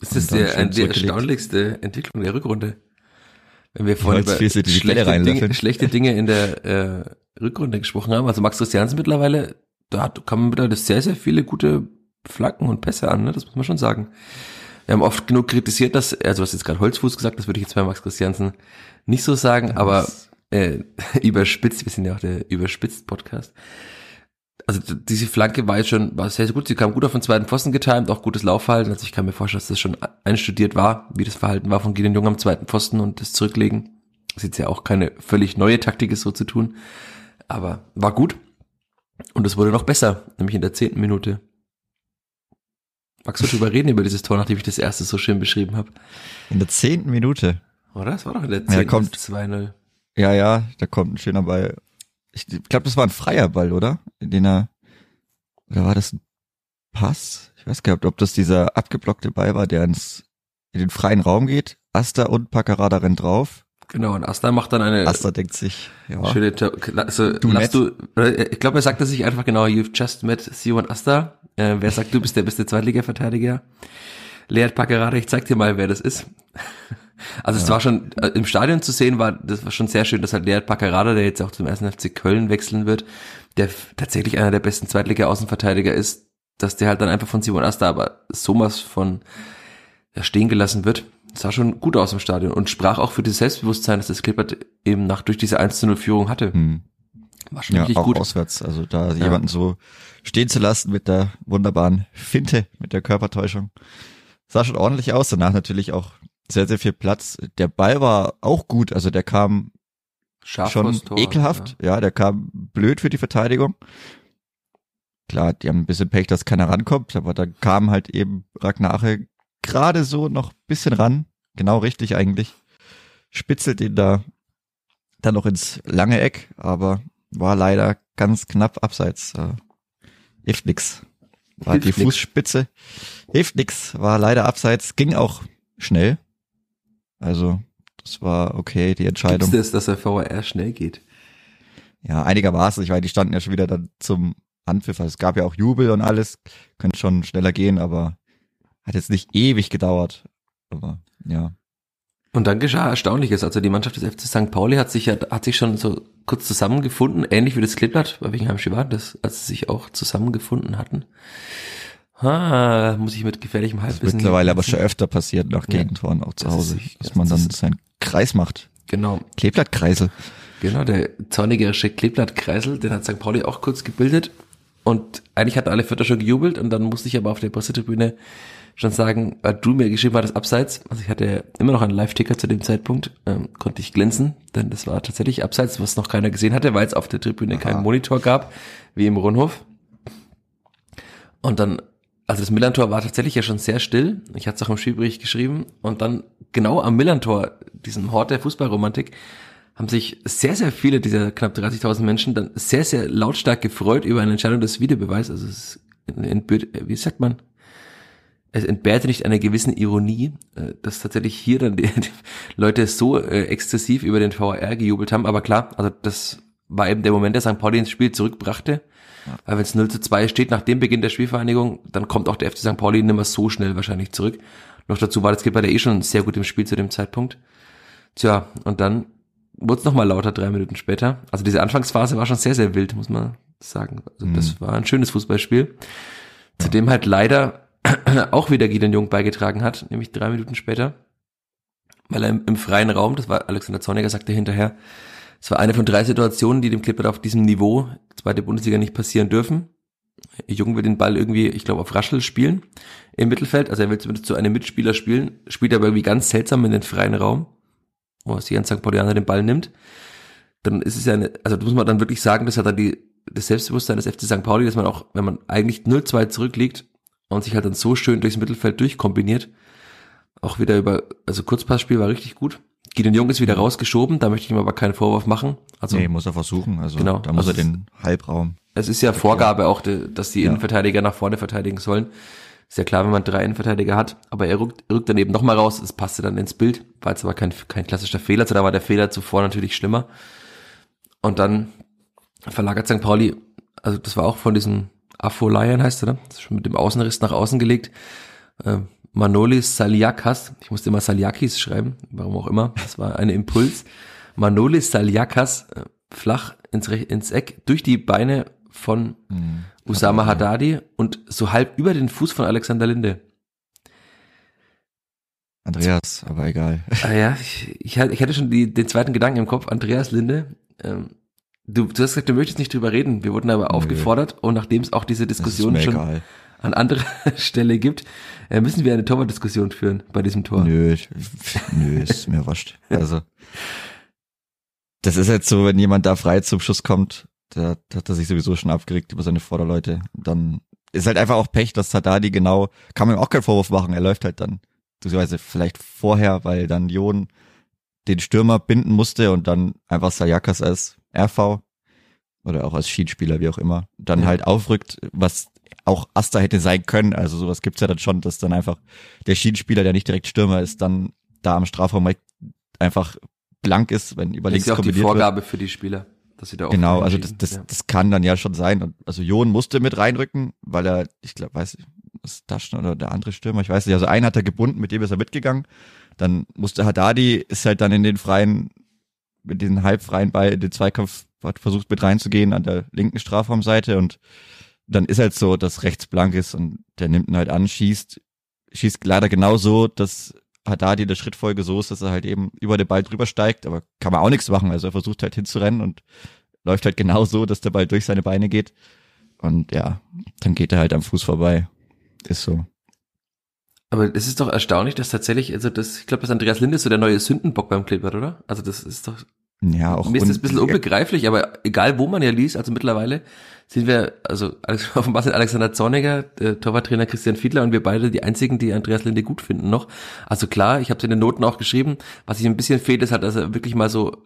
Ist das der, die erstaunlichste Entwicklung der Rückrunde? Wenn wir vorhin über schlechte Dinge, schlechte Dinge in der äh, Rückrunde gesprochen haben. Also Max Christiansen mittlerweile, da hat, kann man mittlerweile sehr, sehr viele gute Flanken und Pässe an, ne? das muss man schon sagen. Wir haben oft genug kritisiert, dass, also du hast jetzt gerade Holzfuß gesagt, das würde ich jetzt bei Max Christiansen nicht so sagen, das aber äh, *laughs* überspitzt, wir sind ja auch der überspitzt Podcast. Also diese Flanke war jetzt schon, war sehr, sehr gut, sie kam gut auf den zweiten Pfosten getimt, auch gutes Laufverhalten, also ich kann mir vorstellen, dass das schon einstudiert war, wie das Verhalten war von Gideon Jung am zweiten Pfosten und das Zurücklegen. Das ist jetzt ja auch keine völlig neue Taktik, ist so zu tun, aber war gut. Und es wurde noch besser, nämlich in der zehnten Minute. Magst du drüber reden über dieses Tor, nachdem ich das erste so schön beschrieben habe? In der zehnten Minute. Oder? Das war doch in der zehnten. Ja, kommt 2-0. Ja, ja, da kommt ein schöner Ball. Ich glaube, das war ein freier Ball, oder? In den er, oder war das ein Pass? Ich weiß gar nicht, ob das dieser abgeblockte Ball war, der ins, in den freien Raum geht. Asta und Paccarada rennt drauf. Genau, und Asta macht dann eine. Asta denkt sich, ja. Schöne, also, du, du ich glaube, er sagte sich einfach genau, you've just met Sio und Asta. Äh, wer sagt, du bist der beste Zweitliga-Verteidiger? Leert Packerade, ich zeig dir mal, wer das ist. Also es war schon, äh, im Stadion zu sehen war, das war schon sehr schön, dass halt Leert Packerade, der jetzt auch zum ersten FC Köln wechseln wird, der tatsächlich einer der besten Zweitliga-Außenverteidiger ist, dass der halt dann einfach von Simon Asta aber sowas von ja, stehen gelassen wird. Sah schon gut aus im Stadion und sprach auch für das Selbstbewusstsein, dass das Clippert eben nach durch diese 1-0-Führung hatte. Hm. War schon ja, wirklich auch gut. auswärts. Also da ja. jemanden so stehen zu lassen mit der wunderbaren Finte, mit der Körpertäuschung. Sah schon ordentlich aus. Danach natürlich auch sehr, sehr viel Platz. Der Ball war auch gut. Also der kam Scharf schon Tor, ekelhaft. Ja. ja, der kam blöd für die Verteidigung. Klar, die haben ein bisschen Pech, dass keiner rankommt, aber da kam halt eben Ragnache gerade so noch bisschen ran. Genau richtig eigentlich. Spitzelt ihn da dann noch ins lange Eck, aber war leider ganz knapp abseits. Äh, hilft nix. War hilft die nix. Fußspitze. Hilft nix. War leider abseits. Ging auch schnell. Also, das war okay, die Entscheidung. Gibt's das, dass der VAR schnell geht? Ja, einigermaßen. Ich weiß, die standen ja schon wieder dann zum Anpfiff. Also es gab ja auch Jubel und alles. Könnte schon schneller gehen, aber hat jetzt nicht ewig gedauert. Aber, ja. Und dann geschah Erstaunliches. Also die Mannschaft des FC St. Pauli hat sich ja, hat sich schon so kurz zusammengefunden, ähnlich wie das Kleeblatt, bei welchem Heimspiel war das, als sie sich auch zusammengefunden hatten. Ah, muss ich mit gefährlichem Halbwissen. Mittlerweile aber schon öfter passiert nach Gegentoren ja, auch zu Hause, das dass man dann seinen Kreis macht. Genau. Kleeblattkreisel. Genau, der zornigerische Kleeblattkreisel, den hat St. Pauli auch kurz gebildet. Und eigentlich hatten alle Vierter schon gejubelt und dann musste ich aber auf der Pressetribüne schon sagen, weil du mir geschrieben hattest, abseits, also ich hatte immer noch einen Live-Ticker zu dem Zeitpunkt, ähm, konnte ich glänzen, denn das war tatsächlich abseits, was noch keiner gesehen hatte, weil es auf der Tribüne Aha. keinen Monitor gab, wie im Rundhof. Und dann, also das Millantor war tatsächlich ja schon sehr still, ich hatte es auch im Spielbericht geschrieben, und dann genau am Millantor, diesem Hort der Fußballromantik, haben sich sehr, sehr viele dieser knapp 30.000 Menschen dann sehr, sehr lautstark gefreut über eine Entscheidung des Videobeweises. Also es ist, in, in, wie sagt man, es entbehrte nicht einer gewissen Ironie, äh, dass tatsächlich hier dann *laughs* die, die Leute so äh, exzessiv über den VAR gejubelt haben. Aber klar, also das war eben der Moment, der St. Pauli ins Spiel zurückbrachte. Ja. Weil wenn es 0 zu 2 steht nach dem Beginn der Spielvereinigung, dann kommt auch der FC St. Pauli nicht mehr so schnell wahrscheinlich zurück. Noch dazu war das Skipper der eh schon sehr gut im Spiel zu dem Zeitpunkt. Tja, und dann wurde es nochmal lauter drei Minuten später. Also diese Anfangsphase war schon sehr, sehr wild, muss man sagen. Also mhm. das war ein schönes Fußballspiel. Zudem halt leider *clears throat* auch wieder Gideon Jung beigetragen hat, nämlich drei Minuten später, weil er im, im freien Raum, das war Alexander Zorniger, sagte hinterher, es war eine von drei Situationen, die dem Clipper auf diesem Niveau, zweite Bundesliga, nicht passieren dürfen. Jung will den Ball irgendwie, ich glaube, auf Raschel spielen im Mittelfeld, also er will zumindest zu einem Mitspieler spielen, spielt aber irgendwie ganz seltsam in den freien Raum, wo sich ein St. Paulianer den Ball nimmt. Dann ist es ja eine, also muss man dann wirklich sagen, das hat dann die, das Selbstbewusstsein des FC St. Pauli, dass man auch, wenn man eigentlich 0-2 zurückliegt, und sich halt dann so schön durchs Mittelfeld durchkombiniert. Auch wieder über, also Kurzpassspiel war richtig gut. Gideon Jung ist wieder rausgeschoben, da möchte ich ihm aber keinen Vorwurf machen. Also, nee, muss er versuchen, also genau, da muss also er den Halbraum. Es ist ja Vorgabe auch, dass die Innenverteidiger nach vorne verteidigen sollen. Ist ja klar, wenn man drei Innenverteidiger hat, aber er rückt, rückt dann eben nochmal raus, es passte dann ins Bild, war jetzt aber kein, kein klassischer Fehler, also da war der Fehler zuvor natürlich schlimmer. Und dann verlagert St. Pauli, also das war auch von diesem Afolayan heißt er, ne? Das ist schon mit dem Außenriss nach außen gelegt. Äh, Manolis Saliakas, ich musste immer Saliakis schreiben, warum auch immer, das war ein Impuls. Manolis Saliakas, äh, flach ins, ins Eck, durch die Beine von mhm. Usama Haddadi und so halb über den Fuß von Alexander Linde. Andreas, aber egal. Ah ja, ich, ich, ich hatte schon die, den zweiten Gedanken im Kopf, Andreas Linde. Ähm, Du, du hast gesagt, du möchtest nicht drüber reden. Wir wurden aber aufgefordert und nachdem es auch diese Diskussion schon egal. an anderer *laughs* Stelle gibt, äh, müssen wir eine Torwartdiskussion führen bei diesem Tor. Nö, nö, ist mir wurscht. Also das ist jetzt so, wenn jemand da frei zum Schuss kommt, da, hat er sich sowieso schon abgeregt über seine Vorderleute. Dann ist halt einfach auch Pech, dass Haddadi genau, kann man ihm auch keinen Vorwurf machen. Er läuft halt dann, beziehungsweise vielleicht vorher, weil dann Jon den Stürmer binden musste und dann einfach Sayakas als RV oder auch als Schiedspieler, wie auch immer, dann ja. halt aufrückt, was auch Asta hätte sein können. Also sowas gibt's ja dann schon, dass dann einfach der Schienenspieler, der nicht direkt Stürmer ist, dann da am Strafraum einfach blank ist, wenn über links Das ist ja auch die Vorgabe wird. für die Spieler, dass sie da auch Genau, also das, das, ja. das kann dann ja schon sein. Und also Jon musste mit reinrücken, weil er, ich glaube, weiß ich, was Taschen oder der andere Stürmer, ich weiß nicht, also einen hat er gebunden, mit dem ist er mitgegangen. Dann musste Haddadi, ist halt dann in den freien mit den halbfreien Ball in den Zweikampf hat versucht mit reinzugehen an der linken Strafraumseite und dann ist halt so, dass rechts blank ist und der nimmt ihn halt an, schießt, schießt leider genau so, dass Haddadi in der Schrittfolge so ist, dass er halt eben über den Ball drüber steigt, aber kann man auch nichts machen. Also er versucht halt hinzurennen und läuft halt genau so, dass der Ball durch seine Beine geht. Und ja, dann geht er halt am Fuß vorbei. Ist so. Aber es ist doch erstaunlich, dass tatsächlich, also das, ich glaube, dass Andreas Linde so der neue Sündenbock beim Kleeblatt, oder? Also das ist doch. Ja, auch. Mir ist das ein bisschen unbegreiflich, aber egal wo man ja liest, also mittlerweile sind wir, also offenbar *laughs* sind Alexander Zorniger, der Torwarttrainer Christian Fiedler und wir beide die einzigen, die Andreas Linde gut finden noch. Also klar, ich habe es in den Noten auch geschrieben, was ich ein bisschen fehlt, ist halt, dass er wirklich mal so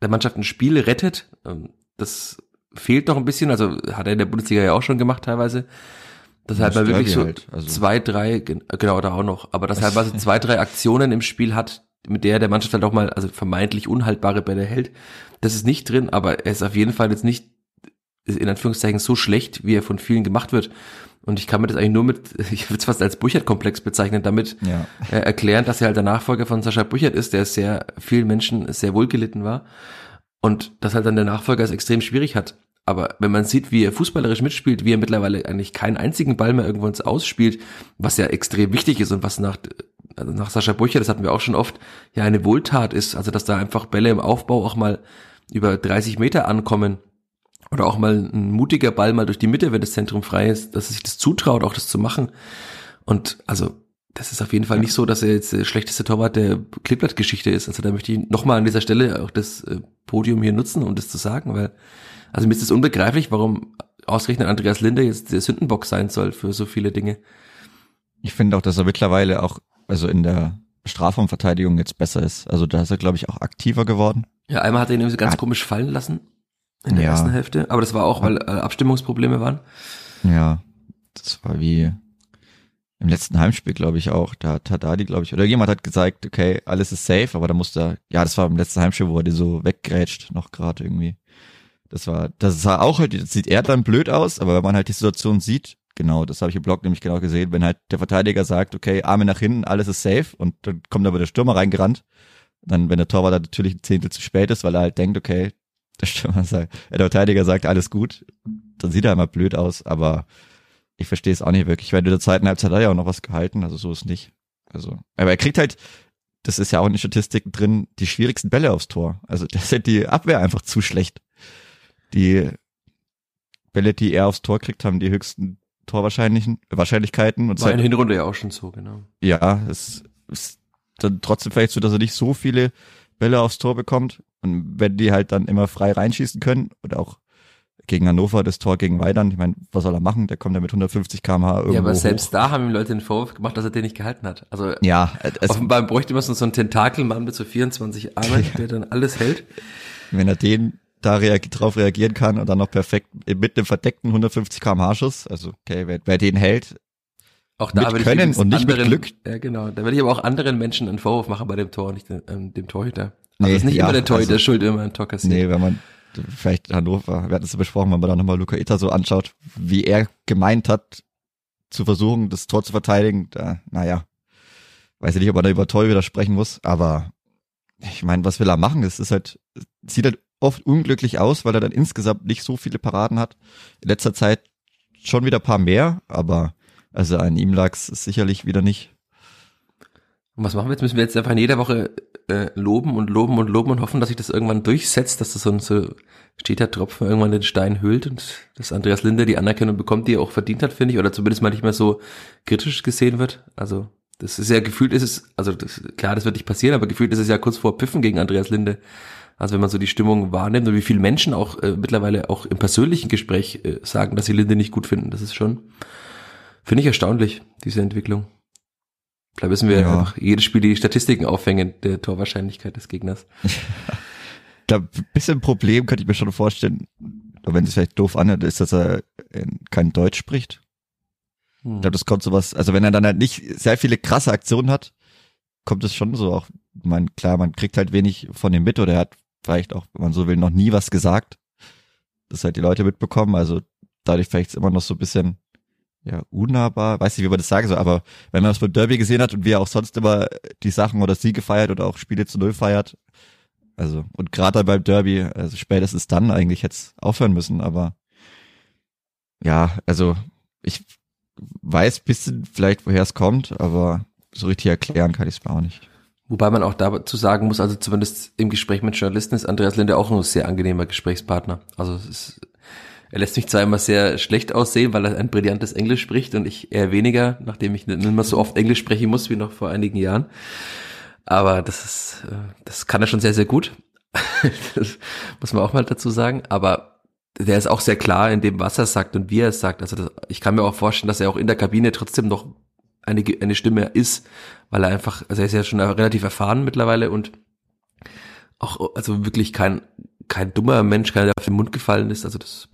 der Mannschaft ein Spiel rettet. Ähm, das fehlt noch ein bisschen, also hat er in der Bundesliga ja auch schon gemacht teilweise. Das halt mal wirklich so halt, also. zwei, drei, genau, da auch noch, aber das halt mal so zwei, drei Aktionen im Spiel hat, mit der der Mannschaft halt auch mal, also vermeintlich unhaltbare Bälle hält. Das ist nicht drin, aber er ist auf jeden Fall jetzt nicht in Anführungszeichen so schlecht, wie er von vielen gemacht wird. Und ich kann mir das eigentlich nur mit, *laughs* ich würde es fast als Burchard-Komplex bezeichnen, damit ja. äh, erklären, dass er halt der Nachfolger von Sascha Burchard ist, der sehr vielen Menschen sehr wohlgelitten war. Und dass halt dann der Nachfolger es extrem schwierig hat. Aber wenn man sieht, wie er fußballerisch mitspielt, wie er mittlerweile eigentlich keinen einzigen Ball mehr irgendwo ins Ausspielt, was ja extrem wichtig ist und was nach, also nach Sascha Burcher, das hatten wir auch schon oft, ja eine Wohltat ist. Also dass da einfach Bälle im Aufbau auch mal über 30 Meter ankommen oder auch mal ein mutiger Ball mal durch die Mitte, wenn das Zentrum frei ist, dass er sich das zutraut, auch das zu machen. Und also das ist auf jeden Fall nicht so, dass er jetzt der schlechteste Torwart der Kleeblatt-Geschichte ist. Also da möchte ich nochmal an dieser Stelle auch das äh, Podium hier nutzen, um das zu sagen, weil also mir ist es unbegreiflich, warum ausgerechnet Andreas Linde jetzt der Sündenbock sein soll für so viele Dinge. Ich finde auch, dass er mittlerweile auch, also in der Strafraumverteidigung jetzt besser ist. Also da ist er, glaube ich, auch aktiver geworden. Ja, einmal hat er ihn irgendwie so ganz ja. komisch fallen lassen in der ja. ersten Hälfte. Aber das war auch, weil äh, Abstimmungsprobleme waren. Ja, das war wie im letzten Heimspiel, glaube ich, auch. Da hat Haddadi, glaube ich, oder jemand hat gesagt, okay, alles ist safe, aber da musste er, ja, das war im letzten Heimspiel, wo er die so weggrätscht, noch gerade irgendwie. Das war, das sah auch halt, das sieht eher dann blöd aus, aber wenn man halt die Situation sieht, genau, das habe ich im Blog nämlich genau gesehen, wenn halt der Verteidiger sagt, okay, Arme nach hinten, alles ist safe und dann kommt aber der Stürmer reingerannt, dann, wenn der Torwart dann natürlich ein Zehntel zu spät ist, weil er halt denkt, okay, der Stürmer sagt, der Verteidiger sagt, alles gut, dann sieht er immer blöd aus, aber ich verstehe es auch nicht wirklich, weil in der zweiten Halbzeit hat er ja auch noch was gehalten, also so ist nicht. Also, aber er kriegt halt, das ist ja auch in den Statistiken drin, die schwierigsten Bälle aufs Tor. Also das ist halt die Abwehr einfach zu schlecht die Bälle, die er aufs Tor kriegt, haben die höchsten Torwahrscheinlichen Wahrscheinlichkeiten. Und War in Hinrunde ja auch schon so, genau. Ja, es ist dann trotzdem vielleicht so, dass er nicht so viele Bälle aufs Tor bekommt. Und wenn die halt dann immer frei reinschießen können oder auch gegen Hannover das Tor gegen Weidern, ich meine, was soll er machen? Der kommt ja mit 150 km/h irgendwo Ja, aber selbst hoch. da haben ihm Leute den Vorwurf gemacht, dass er den nicht gehalten hat. Also ja, offenbar bräuchte man so einen Tentakelmann mit so 24 Armen, *laughs* ja. der dann alles hält. Wenn er den da reag drauf reagieren kann und dann noch perfekt mit einem verdeckten 150 km/h Schuss. Also okay, wer, wer den hält, auch da mit können und nicht anderen, mit Glück. Ja, genau. Da werde ich aber auch anderen Menschen einen Vorwurf machen bei dem Tor, nicht ähm, dem Torhüter. Also nee, ist nicht ja, immer der Torhüter also, schuld, immer ein Tor kassiert. Nee, wenn man vielleicht Hannover, wir hatten es ja besprochen, wenn man da nochmal Luca Itta so anschaut, wie er gemeint hat, zu versuchen, das Tor zu verteidigen, da, naja, weiß ich nicht, ob man da über Torhüter sprechen muss, aber ich meine, was will er machen? Es ist halt, sieht halt oft unglücklich aus, weil er dann insgesamt nicht so viele Paraden hat. In letzter Zeit schon wieder paar mehr, aber also an ihm lag es sicherlich wieder nicht. Und was machen wir jetzt? Müssen wir jetzt einfach in jeder Woche äh, loben und loben und loben und hoffen, dass sich das irgendwann durchsetzt, dass das so ein so steter Tropfen irgendwann den Stein hüllt und dass Andreas Linde die Anerkennung bekommt, die er auch verdient hat, finde ich, oder zumindest mal nicht mehr so kritisch gesehen wird. Also das ist ja gefühlt ist es, also das, klar, das wird nicht passieren, aber gefühlt ist es ja kurz vor Piffen gegen Andreas Linde. Also wenn man so die Stimmung wahrnimmt und wie viele Menschen auch äh, mittlerweile auch im persönlichen Gespräch äh, sagen, dass sie Linde nicht gut finden, das ist schon, finde ich erstaunlich, diese Entwicklung. Vielleicht müssen wir ja. jedes Spiel die Statistiken aufhängen der Torwahrscheinlichkeit des Gegners. *laughs* glaube, ein bisschen Problem könnte ich mir schon vorstellen, wenn es vielleicht doof anhört, ist, dass er kein Deutsch spricht. Hm. Ich glaube, das kommt sowas, also wenn er dann halt nicht sehr viele krasse Aktionen hat, kommt es schon so auch, man, klar, man kriegt halt wenig von dem mit oder er hat vielleicht auch, wenn man so will, noch nie was gesagt. Das halt die Leute mitbekommen. Also dadurch vielleicht immer noch so ein bisschen ja, unnahbar, weiß nicht, wie man das sagen soll, aber wenn man das beim Derby gesehen hat und wie er auch sonst immer die Sachen oder Siege feiert oder auch Spiele zu Null feiert, also, und gerade beim Derby, also spätestens dann eigentlich jetzt aufhören müssen, aber ja, also ich weiß bisschen vielleicht, woher es kommt, aber so richtig erklären kann ich es mir auch nicht. Wobei man auch dazu sagen muss, also zumindest im Gespräch mit Journalisten ist Andreas Linde auch ein sehr angenehmer Gesprächspartner. Also ist, er lässt mich zwar immer sehr schlecht aussehen, weil er ein brillantes Englisch spricht und ich eher weniger, nachdem ich nicht mehr so oft Englisch sprechen muss wie noch vor einigen Jahren. Aber das ist, äh, das kann er schon sehr, sehr gut. *laughs* das muss man auch mal dazu sagen. Aber der ist auch sehr klar in dem, was er sagt und wie er es sagt. Also das, ich kann mir auch vorstellen, dass er auch in der Kabine trotzdem noch eine, eine Stimme ist, weil er einfach, also er ist ja schon relativ erfahren mittlerweile und auch, also wirklich kein, kein dummer Mensch, keiner, der auf den Mund gefallen ist. Also das,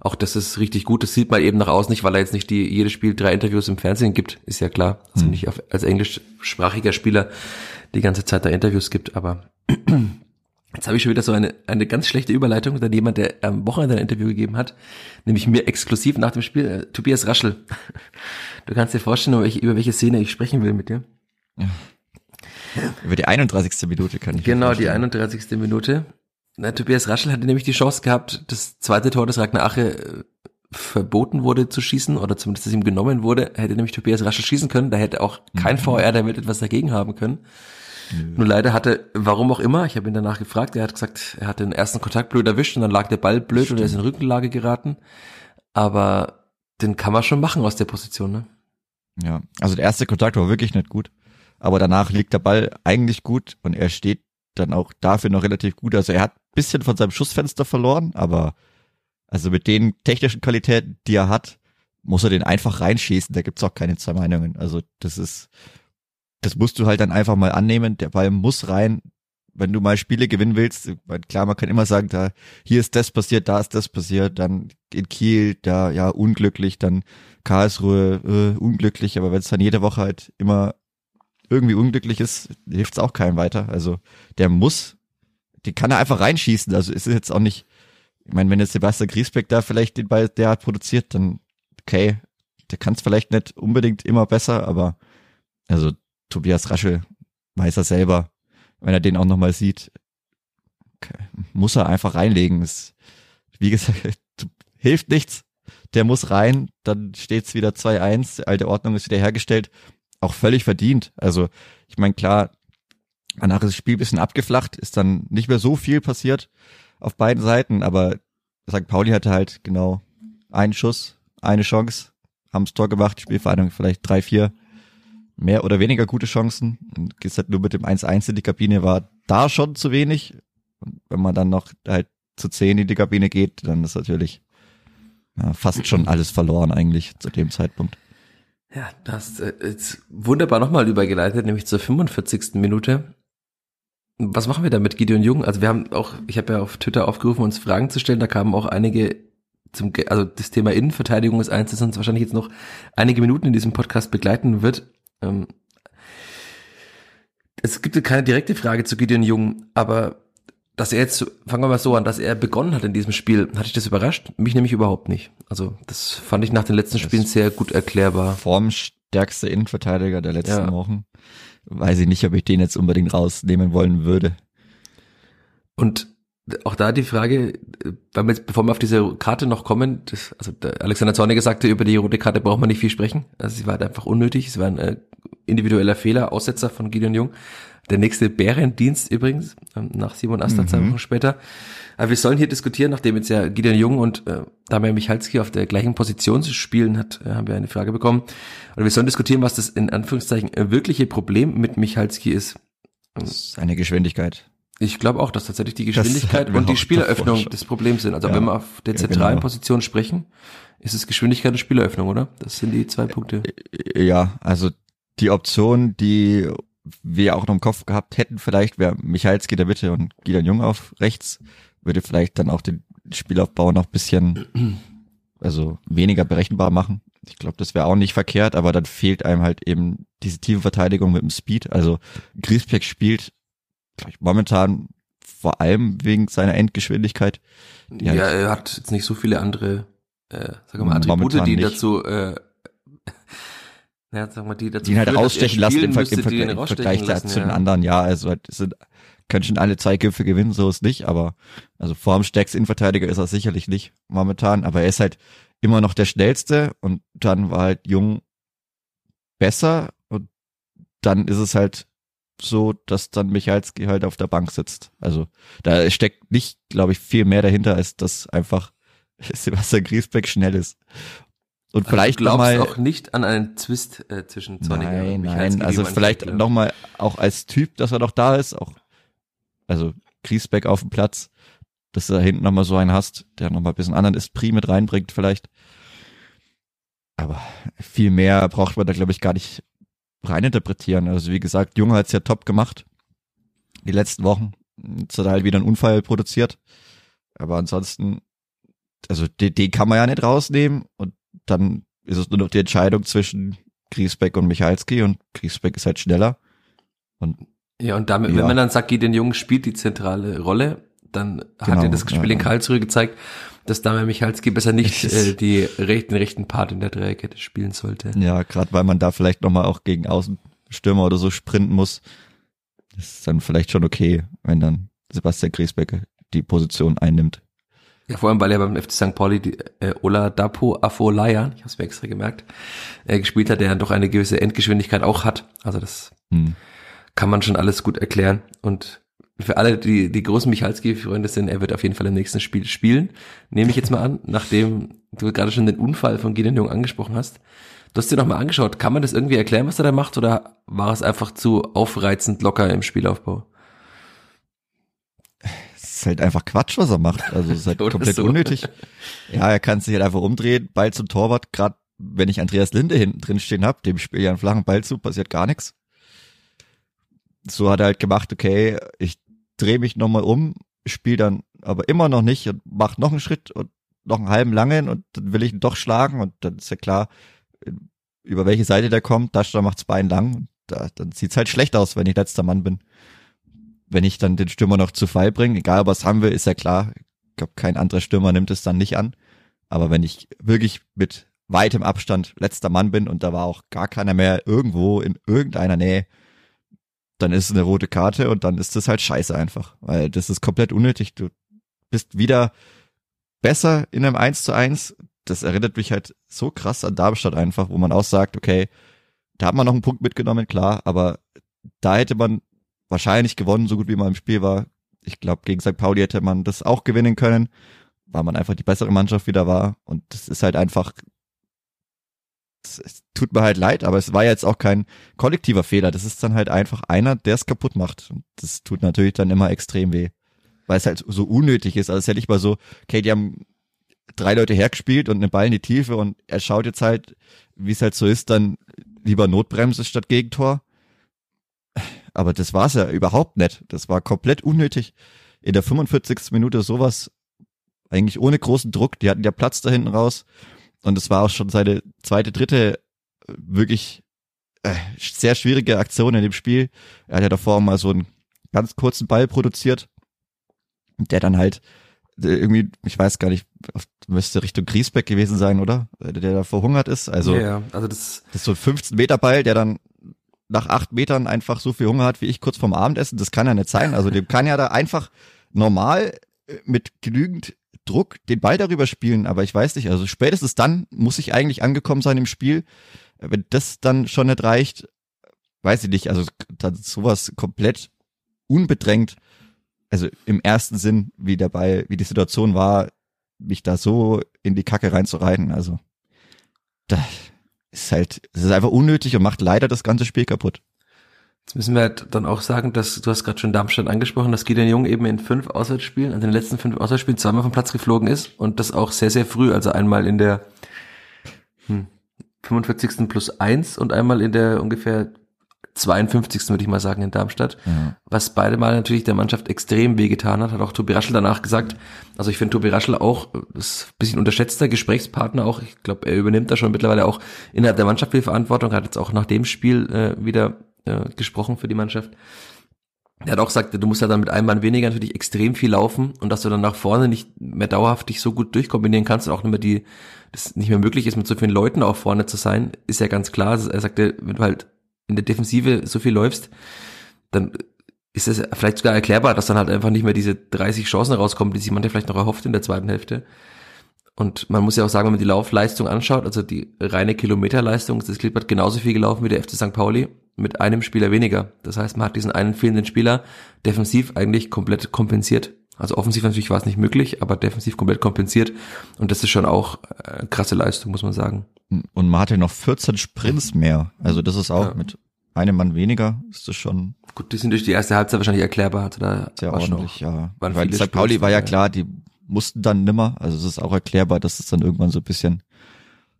auch das ist richtig gut. Das sieht man eben nach außen nicht, weil er jetzt nicht die, jedes Spiel drei Interviews im Fernsehen gibt, ist ja klar. Also mhm. nicht auf, als englischsprachiger Spieler die ganze Zeit da Interviews gibt, aber *clears throat* Jetzt habe ich schon wieder so eine, eine ganz schlechte Überleitung, denn jemand, der am Wochenende ein Interview gegeben hat, nämlich mir exklusiv nach dem Spiel, äh, Tobias Raschel. *laughs* Du kannst dir vorstellen, über welche, über welche Szene ich sprechen will mit dir. Über die 31. Minute kann ich. Genau, die 31. Minute. Na, Tobias Raschel hatte nämlich die Chance gehabt, das zweite Tor des Ragnar Ache äh, verboten wurde zu schießen oder zumindest dass ihm genommen wurde, hätte nämlich Tobias Raschel schießen können. Da hätte auch kein mhm. VR der Welt etwas dagegen haben können. Nö. Nur leider hatte, warum auch immer, ich habe ihn danach gefragt, er hat gesagt, er hat den ersten Kontakt blöd erwischt und dann lag der Ball blöd Stimmt. und er ist in Rückenlage geraten. Aber den kann man schon machen aus der Position, ne? Ja, also der erste Kontakt war wirklich nicht gut. Aber danach liegt der Ball eigentlich gut und er steht dann auch dafür noch relativ gut. Also er hat bisschen von seinem Schussfenster verloren, aber also mit den technischen Qualitäten, die er hat, muss er den einfach reinschießen. Da gibt's auch keine zwei Meinungen. Also das ist das musst du halt dann einfach mal annehmen. Der Ball muss rein. Wenn du mal Spiele gewinnen willst, klar, man kann immer sagen, da, hier ist das passiert, da ist das passiert, dann in Kiel, da, ja, unglücklich, dann Karlsruhe, äh, unglücklich, aber wenn es dann jede Woche halt immer irgendwie unglücklich ist, hilft es auch keinem weiter. Also der muss, die kann er einfach reinschießen. Also ist es jetzt auch nicht, ich meine, wenn jetzt Sebastian Griesbeck da vielleicht den Ball derart produziert, dann okay, der kann es vielleicht nicht unbedingt immer besser, aber also Tobias Raschel weiß er selber, wenn er den auch nochmal sieht, muss er einfach reinlegen. Das, wie gesagt, *laughs* hilft nichts. Der muss rein, dann steht's wieder 2-1, alte Ordnung ist wieder hergestellt. Auch völlig verdient. Also, ich meine, klar, danach ist das Spiel bisschen abgeflacht, ist dann nicht mehr so viel passiert auf beiden Seiten, aber St. Pauli hatte halt genau einen Schuss, eine Chance, haben's Tor gemacht, Spielverhandlung vielleicht drei, vier mehr oder weniger gute Chancen. Und gehst halt nur mit dem 1-1 in die Kabine, war da schon zu wenig. Und wenn man dann noch halt zu 10 in die Kabine geht, dann ist natürlich ja, fast schon alles verloren eigentlich zu dem Zeitpunkt. Ja, du hast äh, jetzt wunderbar nochmal übergeleitet, nämlich zur 45. Minute. Was machen wir da mit Gideon Jung? Also wir haben auch, ich habe ja auf Twitter aufgerufen, uns Fragen zu stellen. Da kamen auch einige zum, also das Thema Innenverteidigung ist eins, das uns wahrscheinlich jetzt noch einige Minuten in diesem Podcast begleiten wird. Ähm, es gibt keine direkte Frage zu Gideon Jung, aber dass er jetzt, fangen wir mal so an, dass er begonnen hat in diesem Spiel, hatte ich das überrascht? Mich nämlich überhaupt nicht. Also das fand ich nach den letzten Spielen sehr gut erklärbar. Formstärkste Innenverteidiger der letzten ja. Wochen. Weiß ich nicht, ob ich den jetzt unbedingt rausnehmen wollen würde. Und auch da die Frage, weil wir jetzt, bevor wir auf diese Karte noch kommen, das, also Alexander Zorniger sagte, über die rote Karte braucht man nicht viel sprechen. Also sie war halt einfach unnötig, es war ein äh, individueller Fehler, Aussetzer von Gideon Jung. Der nächste Bärendienst übrigens, ähm, nach Simon Asta mhm. zwei Wochen später. Aber wir sollen hier diskutieren, nachdem jetzt ja Gideon Jung und äh, Damian Michalski auf der gleichen Position zu spielen hat, äh, haben wir eine Frage bekommen. Und wir sollen diskutieren, was das in Anführungszeichen äh, wirkliche Problem mit Michalski ist. Seine Geschwindigkeit. Ich glaube auch, dass tatsächlich die Geschwindigkeit und die Spieleröffnung das Problem sind. Also ja. wenn wir auf der zentralen genau. Position sprechen, ist es Geschwindigkeit und Spieleröffnung, oder? Das sind die zwei Punkte. Ja, also die Option, die wir auch noch im Kopf gehabt hätten, vielleicht wäre Michalski der Mitte und Gideon Jung auf rechts, würde vielleicht dann auch den Spielaufbau noch bisschen, also weniger berechenbar machen. Ich glaube, das wäre auch nicht verkehrt, aber dann fehlt einem halt eben diese tiefe Verteidigung mit dem Speed. Also Griesbeck spielt ich, momentan vor allem wegen seiner Endgeschwindigkeit. Ja, halt er hat jetzt nicht so viele andere, äh, sag mal, Attribute, die nicht. dazu, äh, ja, sag mal, die dazu die halt rausstechen lassen im, Ver im, Ver im Vergleich lassen, zu ja. den anderen. Ja, also halt, sind, können schon alle zwei Gipfel gewinnen, so ist nicht, aber also vor dem stärksten Innenverteidiger ist er sicherlich nicht momentan, aber er ist halt, immer noch der schnellste und dann war halt Jung besser und dann ist es halt so, dass dann Michalski halt auf der Bank sitzt. Also da steckt nicht, glaube ich, viel mehr dahinter, als dass einfach *laughs* Sebastian Griesbeck schnell ist. Und also vielleicht glaubst noch mal, auch nicht an einen Zwist äh, zwischen Zorniger nein, und Michalski. Nein, also vielleicht nochmal auch als Typ, dass er noch da ist, auch also Griesbeck auf dem Platz, dass du da hinten nochmal so einen hast, der nochmal ein bisschen anderen Esprit mit reinbringt vielleicht. Aber viel mehr braucht man da, glaube ich, gar nicht reininterpretieren. Also wie gesagt, Junge hat's ja top gemacht. Die letzten Wochen. Hat er halt wieder einen Unfall produziert. Aber ansonsten, also den, den kann man ja nicht rausnehmen. Und dann ist es nur noch die Entscheidung zwischen Griesbeck und Michalski und Griesbeck ist halt schneller. Und ja, und damit, ja. wenn man dann sagt, den Jungen spielt die zentrale Rolle, dann genau, hat er das Spiel ja, in Karlsruhe gezeigt, dass Damian Michalski besser nicht äh, die rechten, rechten Part in der Dreierkette spielen sollte. Ja, gerade weil man da vielleicht nochmal auch gegen Außenstürmer oder so sprinten muss, ist dann vielleicht schon okay, wenn dann Sebastian Griesbecker die Position einnimmt. Ja, vor allem, weil er beim FC St. Pauli die, äh, Ola Dapo Afolayan, ich habe es mir extra gemerkt, äh, gespielt hat, der dann doch eine gewisse Endgeschwindigkeit auch hat. Also das hm. kann man schon alles gut erklären. Und für alle, die, die großen Michalski-Freunde sind, er wird auf jeden Fall im nächsten Spiel spielen. Nehme ich jetzt mal an, nachdem du gerade schon den Unfall von Gideon Jung angesprochen hast. Du hast dir nochmal angeschaut. Kann man das irgendwie erklären, was er da macht, oder war es einfach zu aufreizend locker im Spielaufbau? Es ist halt einfach Quatsch, was er macht. Also es ist halt *laughs* komplett so. unnötig. Ja, er kann sich halt einfach umdrehen, Ball zum Torwart, gerade wenn ich Andreas Linde hinten drin stehen habe, dem spiele ja einen flachen Ball zu, passiert gar nichts. So hat er halt gemacht, okay, ich drehe mich nochmal um, spiele dann aber immer noch nicht und mach noch einen Schritt und noch einen halben langen und dann will ich ihn doch schlagen und dann ist ja klar, über welche Seite der kommt, da macht's Bein lang und da, dann sieht's halt schlecht aus, wenn ich letzter Mann bin. Wenn ich dann den Stürmer noch zu Fall bringe, egal was haben wir, ist ja klar, ich glaube, kein anderer Stürmer nimmt es dann nicht an. Aber wenn ich wirklich mit weitem Abstand letzter Mann bin und da war auch gar keiner mehr irgendwo in irgendeiner Nähe, dann ist es eine rote Karte und dann ist das halt scheiße einfach, weil das ist komplett unnötig. Du bist wieder besser in einem 1 zu 1. Das erinnert mich halt so krass an Darmstadt einfach, wo man auch sagt, okay, da hat man noch einen Punkt mitgenommen, klar, aber da hätte man wahrscheinlich gewonnen, so gut wie man im Spiel war. Ich glaube, gegen St. Pauli hätte man das auch gewinnen können, weil man einfach die bessere Mannschaft wieder war. Und das ist halt einfach es tut mir halt leid, aber es war jetzt auch kein kollektiver Fehler. Das ist dann halt einfach einer, der es kaputt macht. Und das tut natürlich dann immer extrem weh. Weil es halt so unnötig ist. Also es ja nicht mal so, okay, die haben drei Leute hergespielt und einen Ball in die Tiefe und er schaut jetzt halt, wie es halt so ist, dann lieber Notbremse statt Gegentor. Aber das war's ja überhaupt nicht. Das war komplett unnötig. In der 45. Minute sowas, eigentlich ohne großen Druck. Die hatten ja Platz da hinten raus. Und es war auch schon seine zweite, dritte äh, wirklich äh, sehr schwierige Aktion in dem Spiel. Er hat ja davor mal so einen ganz kurzen Ball produziert, der dann halt äh, irgendwie, ich weiß gar nicht, müsste Richtung Griesbeck gewesen sein, oder? Der da verhungert ist. Also, ja, also das, das ist so ein 15 Meter Ball, der dann nach acht Metern einfach so viel Hunger hat wie ich kurz vorm Abendessen. Das kann ja nicht sein. Also dem kann ja da einfach normal mit genügend Druck den Ball darüber spielen, aber ich weiß nicht, also spätestens dann muss ich eigentlich angekommen sein im Spiel. Wenn das dann schon nicht reicht, weiß ich nicht, also dann sowas komplett unbedrängt, also im ersten Sinn, wie der Ball, wie die Situation war, mich da so in die Kacke reinzureiten, also da ist halt, es ist einfach unnötig und macht leider das ganze Spiel kaputt. Jetzt müssen wir halt dann auch sagen, dass du hast gerade schon Darmstadt angesprochen, dass Gideon Jung eben in fünf Auswärtsspielen, also in den letzten fünf Auswärtsspielen zweimal vom Platz geflogen ist und das auch sehr, sehr früh, also einmal in der hm, 45. plus eins und einmal in der ungefähr 52. würde ich mal sagen in Darmstadt, ja. was beide Mal natürlich der Mannschaft extrem wehgetan hat, hat auch Tobi Raschel danach gesagt. Also ich finde Tobi Raschel auch ist ein bisschen unterschätzter Gesprächspartner auch. Ich glaube, er übernimmt da schon mittlerweile auch innerhalb der Mannschaft viel Verantwortung, hat jetzt auch nach dem Spiel äh, wieder äh, gesprochen für die Mannschaft. Er hat auch gesagt, du musst ja dann mit einem Mann weniger natürlich extrem viel laufen und dass du dann nach vorne nicht mehr dauerhaft dich so gut durchkombinieren kannst und auch nicht mehr die, das nicht mehr möglich ist, mit so vielen Leuten auch vorne zu sein, ist ja ganz klar. Er sagte, wenn du halt in der Defensive so viel läufst, dann ist es vielleicht sogar erklärbar, dass dann halt einfach nicht mehr diese 30 Chancen rauskommen, die sich man ja vielleicht noch erhofft in der zweiten Hälfte. Und man muss ja auch sagen, wenn man die Laufleistung anschaut, also die reine Kilometerleistung, ist das Klippert genauso viel gelaufen wie der FC St. Pauli mit einem Spieler weniger. Das heißt, man hat diesen einen fehlenden Spieler defensiv eigentlich komplett kompensiert. Also offensiv natürlich war es nicht möglich, aber defensiv komplett kompensiert. Und das ist schon auch äh, krasse Leistung, muss man sagen. Und man hatte noch 14 Sprints mehr. Also das ist auch ja. mit einem Mann weniger, ist das schon. Gut, die sind durch die erste Halbzeit wahrscheinlich erklärbar. Hatte da sehr ordentlich, ja. Weil St. Pauli war ja klar, die mussten dann nimmer. Also es ist auch erklärbar, dass es dann irgendwann so ein bisschen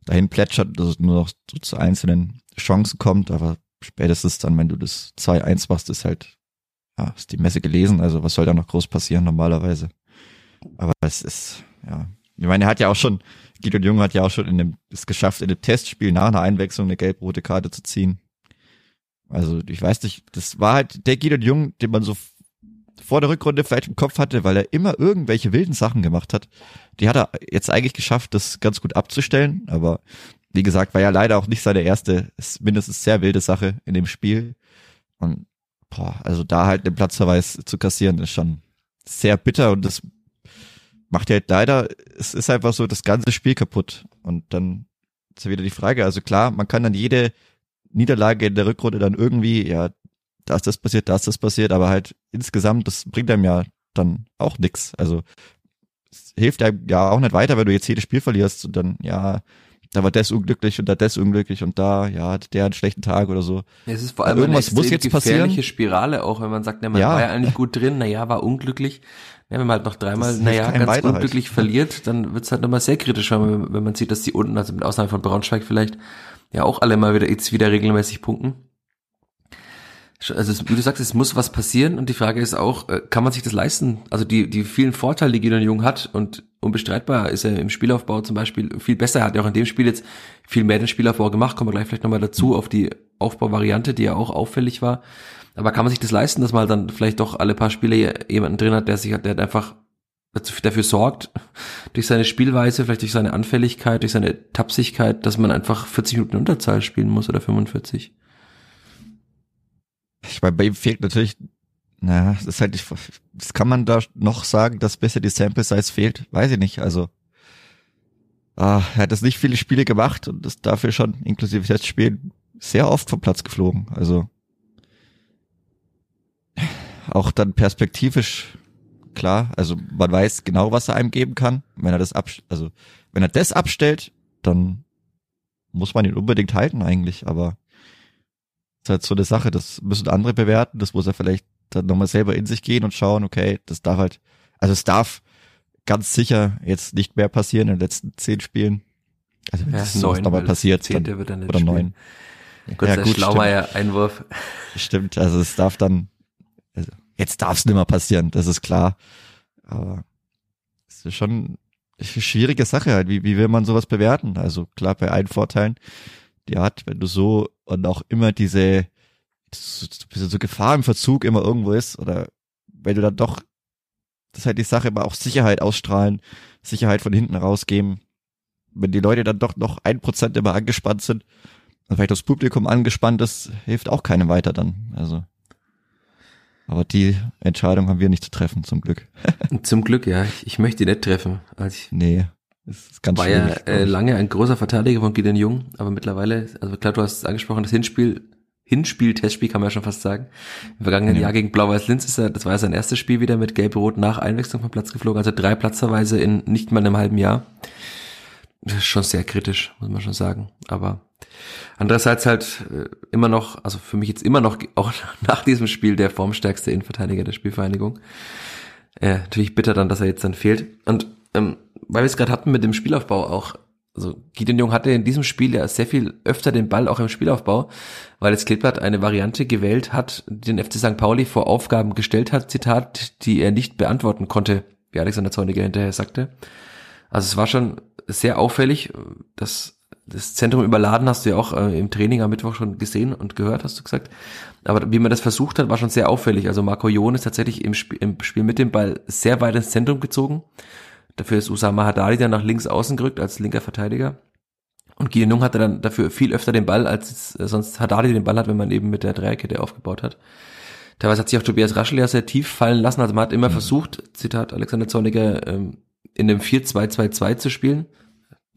dahin plätschert, dass es nur noch so zu einzelnen Chancen kommt. Aber spätestens dann, wenn du das 2-1 machst, ist halt, ja, ist die Messe gelesen. Also was soll da noch groß passieren normalerweise? Aber es ist, ja. Ich meine, er hat ja auch schon, Guido Jung hat ja auch schon in dem, es geschafft, in dem Testspiel nach einer Einwechslung eine gelb-rote Karte zu ziehen. Also ich weiß nicht, das war halt der Guido Jung, den man so vor der Rückrunde vielleicht im Kopf hatte, weil er immer irgendwelche wilden Sachen gemacht hat. Die hat er jetzt eigentlich geschafft, das ganz gut abzustellen, aber wie gesagt, war ja leider auch nicht seine erste, mindestens sehr wilde Sache in dem Spiel. Und boah, also da halt den Platzverweis zu kassieren, ist schon sehr bitter und das macht ja halt leider, es ist einfach so das ganze Spiel kaputt. Und dann ist ja wieder die Frage, also klar, man kann dann jede Niederlage in der Rückrunde dann irgendwie, ja, da ist das passiert, da ist das passiert, aber halt insgesamt, das bringt einem ja dann auch nix. Also es hilft einem ja auch nicht weiter, wenn du jetzt jedes Spiel verlierst und dann, ja, da war das unglücklich und da das unglücklich und da, ja, hat der einen schlechten Tag oder so. Es ist vor allem irgendwas eine muss jetzt gefährliche passieren. Spirale auch, wenn man sagt, na, man ja. war ja eigentlich gut drin, naja, war unglücklich. Ja, wenn man halt noch dreimal, naja, ganz halt. unglücklich halt. verliert, dann wird's halt nochmal sehr kritisch, wenn man, wenn man sieht, dass die unten, also mit Ausnahme von Braunschweig vielleicht, ja auch alle mal wieder jetzt wieder regelmäßig punkten. Also wie du sagst, es muss was passieren und die Frage ist auch, äh, kann man sich das leisten? Also die, die vielen Vorteile, die Gideon Jung hat und unbestreitbar ist er im Spielaufbau zum Beispiel viel besser. Er hat ja auch in dem Spiel jetzt viel mehr den Spielaufbau gemacht, kommen wir gleich vielleicht nochmal dazu auf die Aufbauvariante, die ja auch auffällig war. Aber kann man sich das leisten, dass man dann vielleicht doch alle paar Spiele jemanden drin hat, der sich der einfach dafür sorgt, durch seine Spielweise, vielleicht durch seine Anfälligkeit, durch seine Tapsigkeit, dass man einfach 40 Minuten Unterzahl spielen muss oder 45? Ich meine, bei ihm fehlt natürlich, naja, das ist halt, das kann man da noch sagen, dass besser die Sample Size fehlt? Weiß ich nicht, also. Ah, er hat das nicht viele Spiele gemacht und ist dafür schon, inklusive Testspielen, sehr oft vom Platz geflogen. Also auch dann perspektivisch klar. Also man weiß genau, was er einem geben kann. Wenn er das ab, also wenn er das abstellt, dann muss man ihn unbedingt halten eigentlich. Aber ist halt so eine Sache, das müssen andere bewerten, das muss er vielleicht dann nochmal selber in sich gehen und schauen, okay, das darf halt, also es darf ganz sicher jetzt nicht mehr passieren in den letzten zehn Spielen. Also wenn ja, das neun, nochmal passiert, dann, dann oder neun. Kurz ja, gut, Schlaumeier-Einwurf. Stimmt, also es darf dann, also jetzt darf es nicht mehr passieren, das ist klar. Aber es ist schon eine schwierige Sache halt, wie, wie will man sowas bewerten? Also klar, bei allen Vorteilen, die hat, wenn du so und auch immer diese so, so Gefahr im Verzug immer irgendwo ist oder wenn du dann doch das ist halt die Sache, aber auch Sicherheit ausstrahlen, Sicherheit von hinten rausgeben. Wenn die Leute dann doch noch ein Prozent immer angespannt sind und vielleicht das Publikum angespannt ist, hilft auch keinem weiter dann. Also. Aber die Entscheidung haben wir nicht zu treffen, zum Glück. *laughs* zum Glück, ja. Ich, ich möchte die nicht treffen. Also ich, nee. Ist ganz war ja äh, lange ein großer Verteidiger von Gideon Jung, aber mittlerweile, also klar, du hast es angesprochen, das Hinspiel, Hinspiel, Testspiel kann man ja schon fast sagen. Im vergangenen ja. Jahr gegen Blau-Weiß-Linz ist er, das war ja sein erstes Spiel wieder mit Gelb-Rot nach Einwechslung vom Platz geflogen, also drei Platzverweise in nicht mal einem halben Jahr. Das ist schon sehr kritisch, muss man schon sagen. Aber andererseits halt äh, immer noch, also für mich jetzt immer noch, *laughs* auch nach diesem Spiel der formstärkste Innenverteidiger der Spielvereinigung. Äh, natürlich bitter dann, dass er jetzt dann fehlt. Und ähm, weil wir es gerade hatten mit dem Spielaufbau auch, also Gideon Jung hatte in diesem Spiel ja sehr viel öfter den Ball auch im Spielaufbau, weil jetzt Kleeblatt eine Variante gewählt hat, den FC St. Pauli vor Aufgaben gestellt hat, Zitat, die er nicht beantworten konnte, wie Alexander Zorniger hinterher sagte. Also es war schon sehr auffällig, dass das Zentrum überladen hast du ja auch äh, im Training am Mittwoch schon gesehen und gehört, hast du gesagt. Aber wie man das versucht hat, war schon sehr auffällig. Also Marco Jon ist tatsächlich im, Sp im Spiel mit dem Ball sehr weit ins Zentrum gezogen Dafür ist Usama Haddadi dann nach links außen gerückt als linker Verteidiger. Und Gideon Jung hatte dann dafür viel öfter den Ball, als sonst Haddadi den Ball hat, wenn man eben mit der Dreierkette aufgebaut hat. Teilweise hat sich auch Tobias Raschel ja sehr tief fallen lassen. Also man hat immer mhm. versucht, Zitat Alexander Zorniger, ähm, in einem 4-2-2-2 zu spielen.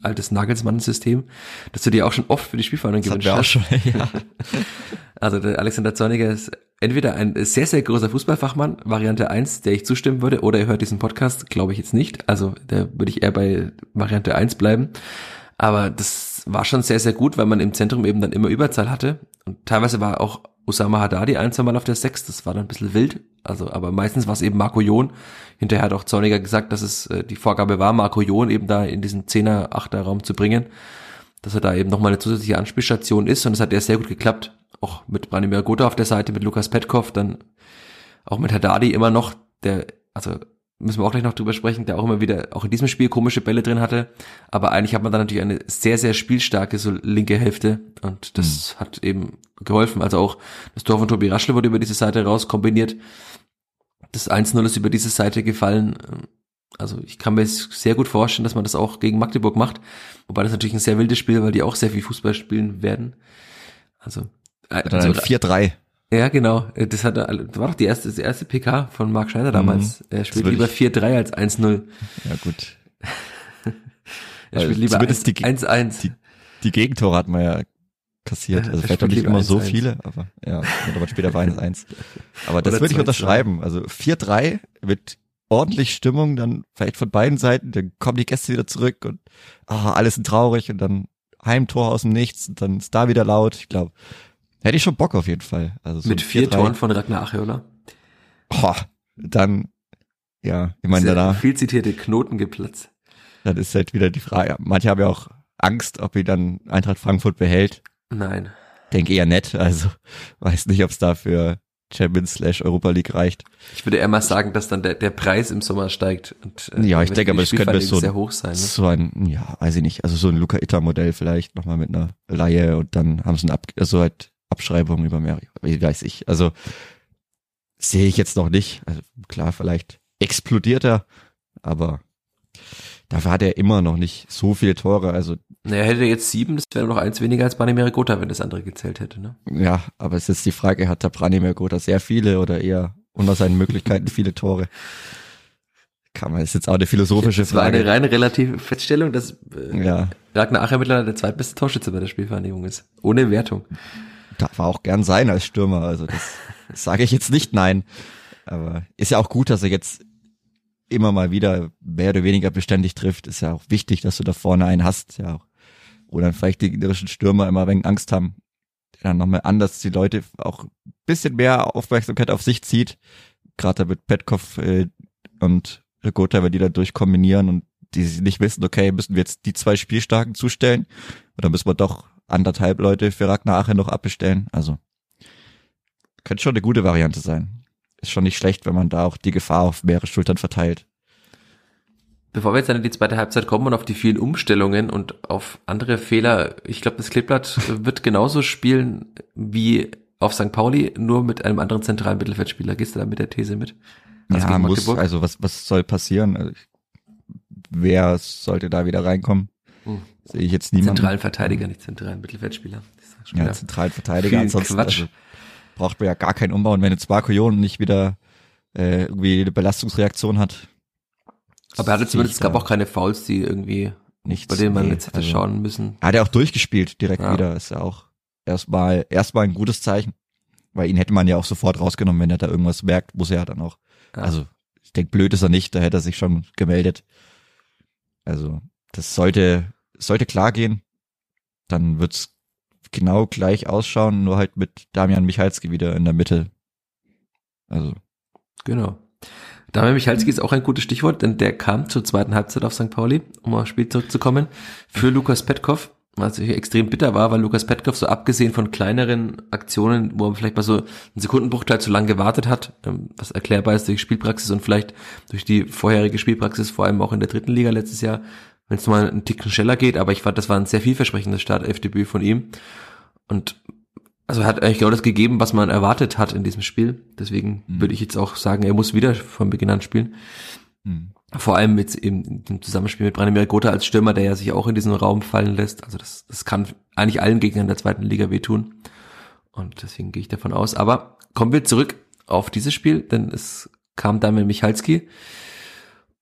Altes Nagelsmann-System, das du dir auch schon oft für die Spielverhandlung gewünscht hast. Schon, ja. *laughs* Also der Alexander Zorniger ist entweder ein sehr, sehr großer Fußballfachmann, Variante 1, der ich zustimmen würde, oder er hört diesen Podcast, glaube ich jetzt nicht. Also da würde ich eher bei Variante 1 bleiben. Aber das war schon sehr, sehr gut, weil man im Zentrum eben dann immer Überzahl hatte. Und teilweise war auch Osama Haddadi ein, zwei Mal auf der 6, das war dann ein bisschen wild. Also, aber meistens war es eben Marco Jon. Hinterher hat auch Zorniger gesagt, dass es äh, die Vorgabe war, Marco Jon eben da in diesen 10er, 8er Raum zu bringen. Dass er da eben nochmal eine zusätzliche Anspielstation ist und es hat ja sehr gut geklappt. Auch mit Branimir Gotha auf der Seite, mit Lukas Petkov, dann auch mit Haddadi immer noch, der, also müssen wir auch gleich noch drüber sprechen, der auch immer wieder, auch in diesem Spiel komische Bälle drin hatte. Aber eigentlich hat man dann natürlich eine sehr, sehr spielstarke so linke Hälfte und das mhm. hat eben geholfen. Also auch das Tor von Tobi Raschle wurde über diese Seite raus kombiniert. Das 1-0 ist über diese Seite gefallen. Also ich kann mir sehr gut vorstellen, dass man das auch gegen Magdeburg macht. Wobei das natürlich ein sehr wildes Spiel, weil die auch sehr viel Fußball spielen werden. Also, äh, also 4-3. Ja, genau. Äh, das, hat, das war doch die erste, das erste PK von Marc Schneider damals. Mhm. Er spielt lieber 4-3 als 1-0. Ja, gut. *laughs* er spielt lieber 1-1. Die, die, Gegentore hat man ja kassiert. *laughs* Also vielleicht noch nicht immer 1 -1. so viele, aber ja, aber später war *laughs* 1-1. Aber das würde ich unterschreiben. Also 4-3 mit ordentlich Stimmung, dann vielleicht von beiden Seiten, dann kommen die Gäste wieder zurück und ah, alles sind traurig und dann Heimtor aus dem Nichts und dann ist da wieder laut. Ich glaube, Hätte ich schon Bock auf jeden Fall. Also so Mit vier Toren von Ragnar Acheola. Oh, dann, ja, ich meine danach. Viel zitierte Knoten geplatzt. Dann ist halt wieder die Frage, manche haben ja auch Angst, ob ihr dann Eintracht Frankfurt behält. Nein. Denke eher nett, also *laughs* weiß nicht, ob es dafür Champions slash Europa League reicht. Ich würde eher mal sagen, dass dann der, der Preis im Sommer steigt. Und, äh, ja, ich denke, aber es könnte so, sehr hoch sein, ne? so ein, ja, weiß ich nicht, also so ein Luca Itter Modell vielleicht nochmal mit einer Laie und dann haben sie ein Ab, also halt Abschreibung über mehr, wie weiß ich. Also sehe ich jetzt noch nicht. Also klar, vielleicht explodiert er, aber dafür hat er immer noch nicht so viele Tore. Also naja, hätte er jetzt sieben, das wäre noch eins weniger als Branimir Gotha, wenn das andere gezählt hätte. Ne? Ja, aber es ist die Frage, hat der Branimir Gotha sehr viele oder eher unter seinen Möglichkeiten viele Tore? Kann man, ist jetzt auch eine philosophische das Frage. Das war eine reine relative Feststellung, dass äh, ja. Ragnar Acher mittlerweile der zweitbeste Torschütze bei der Spielvereinigung ist. Ohne Wertung darf er auch gern sein als Stürmer. Also das, das *laughs* sage ich jetzt nicht nein. Aber ist ja auch gut, dass er jetzt immer mal wieder mehr oder weniger beständig trifft. Ist ja auch wichtig, dass du da vorne einen hast. Ja auch. Dann vielleicht die gegnerischen Stürmer immer wenig Angst haben. Dann nochmal anders die Leute auch ein bisschen mehr Aufmerksamkeit auf sich zieht. Gerade mit Petkov äh, und Rigota, wenn die da durchkombinieren und die nicht wissen, okay, müssen wir jetzt die zwei Spielstarken zustellen oder müssen wir doch anderthalb Leute für Ragnar Ache noch abbestellen. Also könnte schon eine gute Variante sein. Ist schon nicht schlecht, wenn man da auch die Gefahr auf mehrere Schultern verteilt. Bevor wir jetzt dann in die zweite Halbzeit kommen und auf die vielen Umstellungen und auf andere Fehler, ich glaube, das Kleeblatt *laughs* wird genauso spielen wie auf St. Pauli, nur mit einem anderen zentralen Mittelfeldspieler. Gehst du da mit der These mit? Also ja, muss, also was, was soll passieren? Also, wer sollte da wieder reinkommen? Hm. Sehe ich jetzt niemanden. Zentralen Verteidiger, nicht zentralen Mittelfeldspieler. Ja, zentralen Verteidiger. Ansonsten Quatsch. Also, braucht man ja gar keinen Umbau. Und wenn jetzt Marco Jon nicht wieder äh, irgendwie eine Belastungsreaktion hat. Aber er hatte zumindest, es gab auch keine Fouls, die irgendwie nichts, bei denen man nee, jetzt hätte also, schauen müssen. Hat er auch durchgespielt direkt ja. wieder. Ist ja auch erstmal erstmal ein gutes Zeichen. Weil ihn hätte man ja auch sofort rausgenommen, wenn er da irgendwas merkt, muss er ja dann auch. Ja. Also ich denke, blöd ist er nicht, da hätte er sich schon gemeldet. Also das sollte, sollte klar gehen. Dann wird's genau gleich ausschauen, nur halt mit Damian Michalski wieder in der Mitte. Also. Genau. Damian Michalski ist auch ein gutes Stichwort, denn der kam zur zweiten Halbzeit auf St. Pauli, um aufs Spiel zurückzukommen, für Lukas Petkov, was extrem bitter war, weil Lukas Petkov so abgesehen von kleineren Aktionen, wo er vielleicht mal so einen Sekundenbruchteil zu lang gewartet hat, ähm, was erklärbar ist durch Spielpraxis und vielleicht durch die vorherige Spielpraxis, vor allem auch in der dritten Liga letztes Jahr, wenn es mal einen Ticken schneller geht, aber ich fand, das war ein sehr vielversprechendes Startelf-Debüt von ihm. Und also er hat eigentlich genau das gegeben, was man erwartet hat in diesem Spiel. Deswegen mhm. würde ich jetzt auch sagen, er muss wieder von Beginn an spielen. Mhm. Vor allem mit im, im Zusammenspiel mit Branimir Gotha als Stürmer, der ja sich auch in diesen Raum fallen lässt. Also das, das kann eigentlich allen Gegnern der zweiten Liga wehtun. Und deswegen gehe ich davon aus. Aber kommen wir zurück auf dieses Spiel, denn es kam Damian Michalski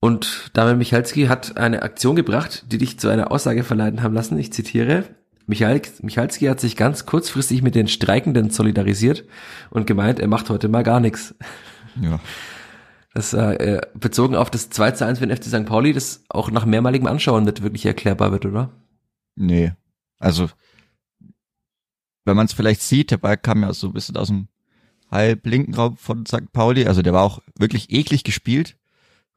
Und Damian Michalski hat eine Aktion gebracht, die dich zu einer Aussage verleiten haben lassen. Ich zitiere. Michael, Michalski hat sich ganz kurzfristig mit den Streikenden solidarisiert und gemeint, er macht heute mal gar nichts. Ja. Das äh, bezogen auf das 2 zu 1 für den FC St. Pauli, das auch nach mehrmaligem Anschauen nicht wirklich erklärbar wird, oder? Nee. Also, wenn man es vielleicht sieht, der Ball kam ja so ein bisschen aus dem halb linken Raum von St. Pauli, also der war auch wirklich eklig gespielt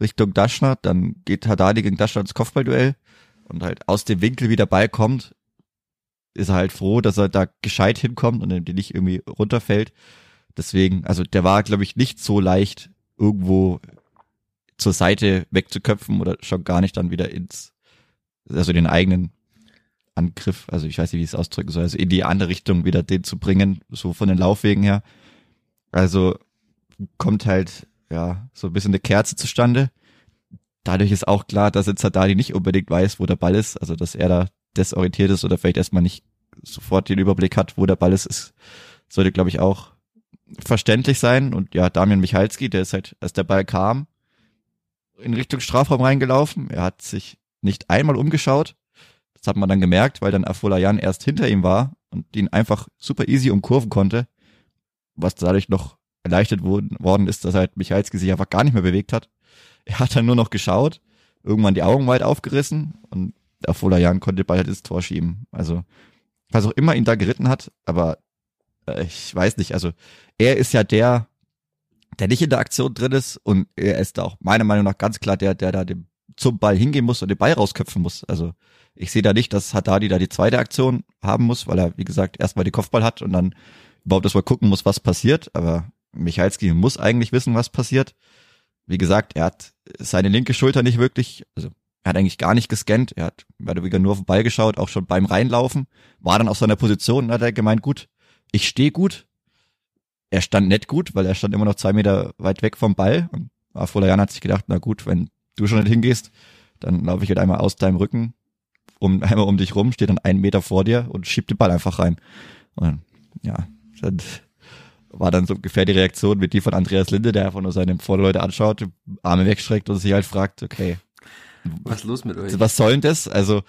Richtung Daschner, dann geht Haddadi gegen Daschner ins Kopfballduell und halt aus dem Winkel, wie der Ball kommt, ist er halt froh, dass er da gescheit hinkommt und die nicht irgendwie runterfällt. Deswegen, also der war, glaube ich, nicht so leicht, irgendwo zur Seite wegzuköpfen oder schon gar nicht dann wieder ins, also den eigenen Angriff, also ich weiß nicht, wie ich es ausdrücken soll, also in die andere Richtung wieder den zu bringen, so von den Laufwegen her. Also kommt halt, ja, so ein bisschen eine Kerze zustande. Dadurch ist auch klar, dass jetzt Haddadi nicht unbedingt weiß, wo der Ball ist, also dass er da desorientiert ist oder vielleicht erstmal nicht sofort den Überblick hat, wo der Ball ist, ist sollte, glaube ich, auch verständlich sein. Und ja, Damian Michalski, der ist halt, als der Ball kam, in Richtung Strafraum reingelaufen. Er hat sich nicht einmal umgeschaut. Das hat man dann gemerkt, weil dann Afolayan erst hinter ihm war und ihn einfach super easy umkurven konnte. Was dadurch noch erleichtert worden ist, dass halt Michalski sich einfach gar nicht mehr bewegt hat. Er hat dann nur noch geschaut, irgendwann die Augen weit aufgerissen und Afolayan konnte bald ins Tor schieben. Also, was auch immer ihn da geritten hat, aber äh, ich weiß nicht, also er ist ja der, der nicht in der Aktion drin ist und er ist da auch meiner Meinung nach ganz klar der, der da dem, zum Ball hingehen muss und den Ball rausköpfen muss. Also ich sehe da nicht, dass Haddadi da die zweite Aktion haben muss, weil er, wie gesagt, erstmal die Kopfball hat und dann überhaupt erstmal gucken muss, was passiert. Aber Michalski muss eigentlich wissen, was passiert. Wie gesagt, er hat seine linke Schulter nicht wirklich, also er hat eigentlich gar nicht gescannt, er hat mehr oder weniger nur auf den Ball geschaut, auch schon beim Reinlaufen, war dann auf seiner Position und hat er gemeint, gut, ich stehe gut. Er stand nicht gut, weil er stand immer noch zwei Meter weit weg vom Ball. Und Afolayan hat sich gedacht, na gut, wenn du schon nicht hingehst, dann laufe ich halt einmal aus deinem Rücken, um, *laughs* einmal um dich rum, steht dann einen Meter vor dir und schiebt den Ball einfach rein. Und ja, dann war dann so ungefähr die Reaktion mit die von Andreas Linde, der einfach nur seine Vorleute anschaut, Arme wegstreckt und sich halt fragt, okay, was ist los mit euch? Was soll denn das? Also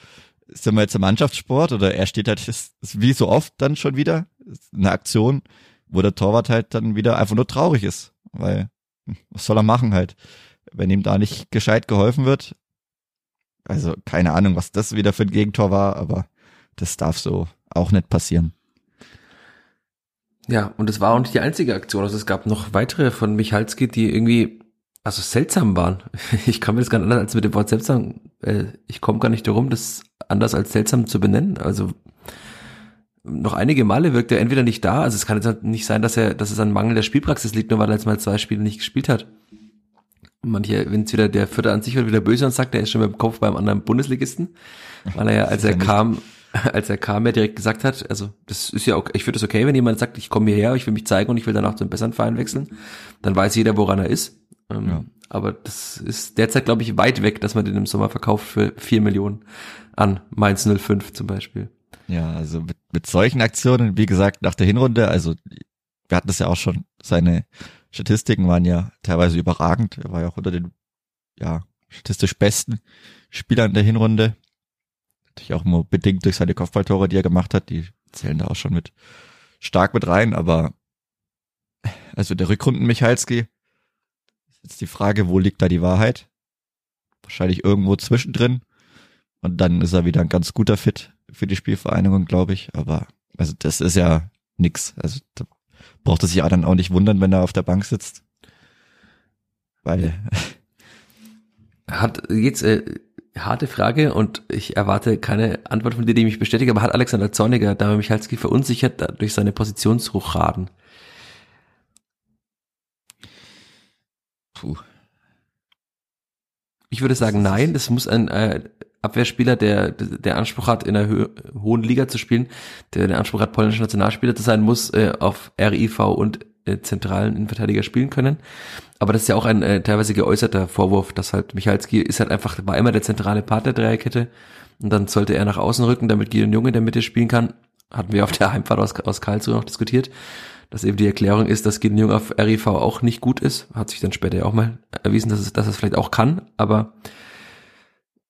sind wir jetzt im Mannschaftssport oder er steht halt ist, ist wie so oft dann schon wieder eine Aktion, wo der Torwart halt dann wieder einfach nur traurig ist, weil was soll er machen halt, wenn ihm da nicht gescheit geholfen wird. Also keine Ahnung, was das wieder für ein Gegentor war, aber das darf so auch nicht passieren. Ja, und es war auch nicht die einzige Aktion. Also es gab noch weitere von Michalski, die irgendwie also seltsam waren. *laughs* Ich kann mir das gar nicht anders als mit dem Wort seltsam, äh, ich komme gar nicht darum, das anders als seltsam zu benennen. Also noch einige Male wirkt er entweder nicht da, also es kann jetzt halt nicht sein, dass er, dass es an Mangel der Spielpraxis liegt, nur weil er jetzt mal zwei Spiele nicht gespielt hat. Manche, wenn es wieder der Vierte an sich wird, wieder böse und sagt, er ist schon mit dem Kopf beim anderen Bundesligisten, weil er ja, als er kam, *laughs* als er kam, ja direkt gesagt hat, also das ist ja okay, ich finde es okay, wenn jemand sagt, ich komme hierher, ich will mich zeigen und ich will danach zu einem besseren Verein wechseln, dann weiß jeder, woran er ist. Ähm, ja. Aber das ist derzeit, glaube ich, weit weg, dass man den im Sommer verkauft für vier Millionen an Mainz 05 zum Beispiel. Ja, also mit, mit solchen Aktionen, wie gesagt, nach der Hinrunde, also wir hatten das ja auch schon, seine Statistiken waren ja teilweise überragend. Er war ja auch unter den ja, statistisch besten Spielern der Hinrunde. Natürlich auch nur bedingt durch seine Kopfballtore, die er gemacht hat. Die zählen da auch schon mit stark mit rein, aber also der Rückrunden Michalski, Jetzt die Frage, wo liegt da die Wahrheit? Wahrscheinlich irgendwo zwischendrin. Und dann ist er wieder ein ganz guter Fit für die Spielvereinigung, glaube ich. Aber also das ist ja nix. Also da braucht er sich ja dann auch nicht wundern, wenn er auf der Bank sitzt. Weil hat jetzt äh, harte Frage und ich erwarte keine Antwort von dir, die mich bestätigt, aber hat Alexander Zorniger Dame Michalski verunsichert durch seine Positionsruchraden? Puh. Ich würde sagen, nein, das muss ein äh, Abwehrspieler, der der Anspruch hat, in einer hohen Liga zu spielen, der den Anspruch hat, polnischer Nationalspieler zu sein, muss äh, auf RIV und äh, zentralen Innenverteidiger spielen können. Aber das ist ja auch ein äh, teilweise geäußerter Vorwurf, dass halt Michalski ist halt einfach, war immer der zentrale Part der Dreierkette und dann sollte er nach außen rücken, damit Gideon Junge in der Mitte spielen kann. Hatten wir auf der Heimfahrt aus, aus Karlsruhe noch diskutiert dass eben die Erklärung ist, dass Gideon Jung auf RIV auch nicht gut ist. Hat sich dann später ja auch mal erwiesen, dass es, dass es vielleicht auch kann, aber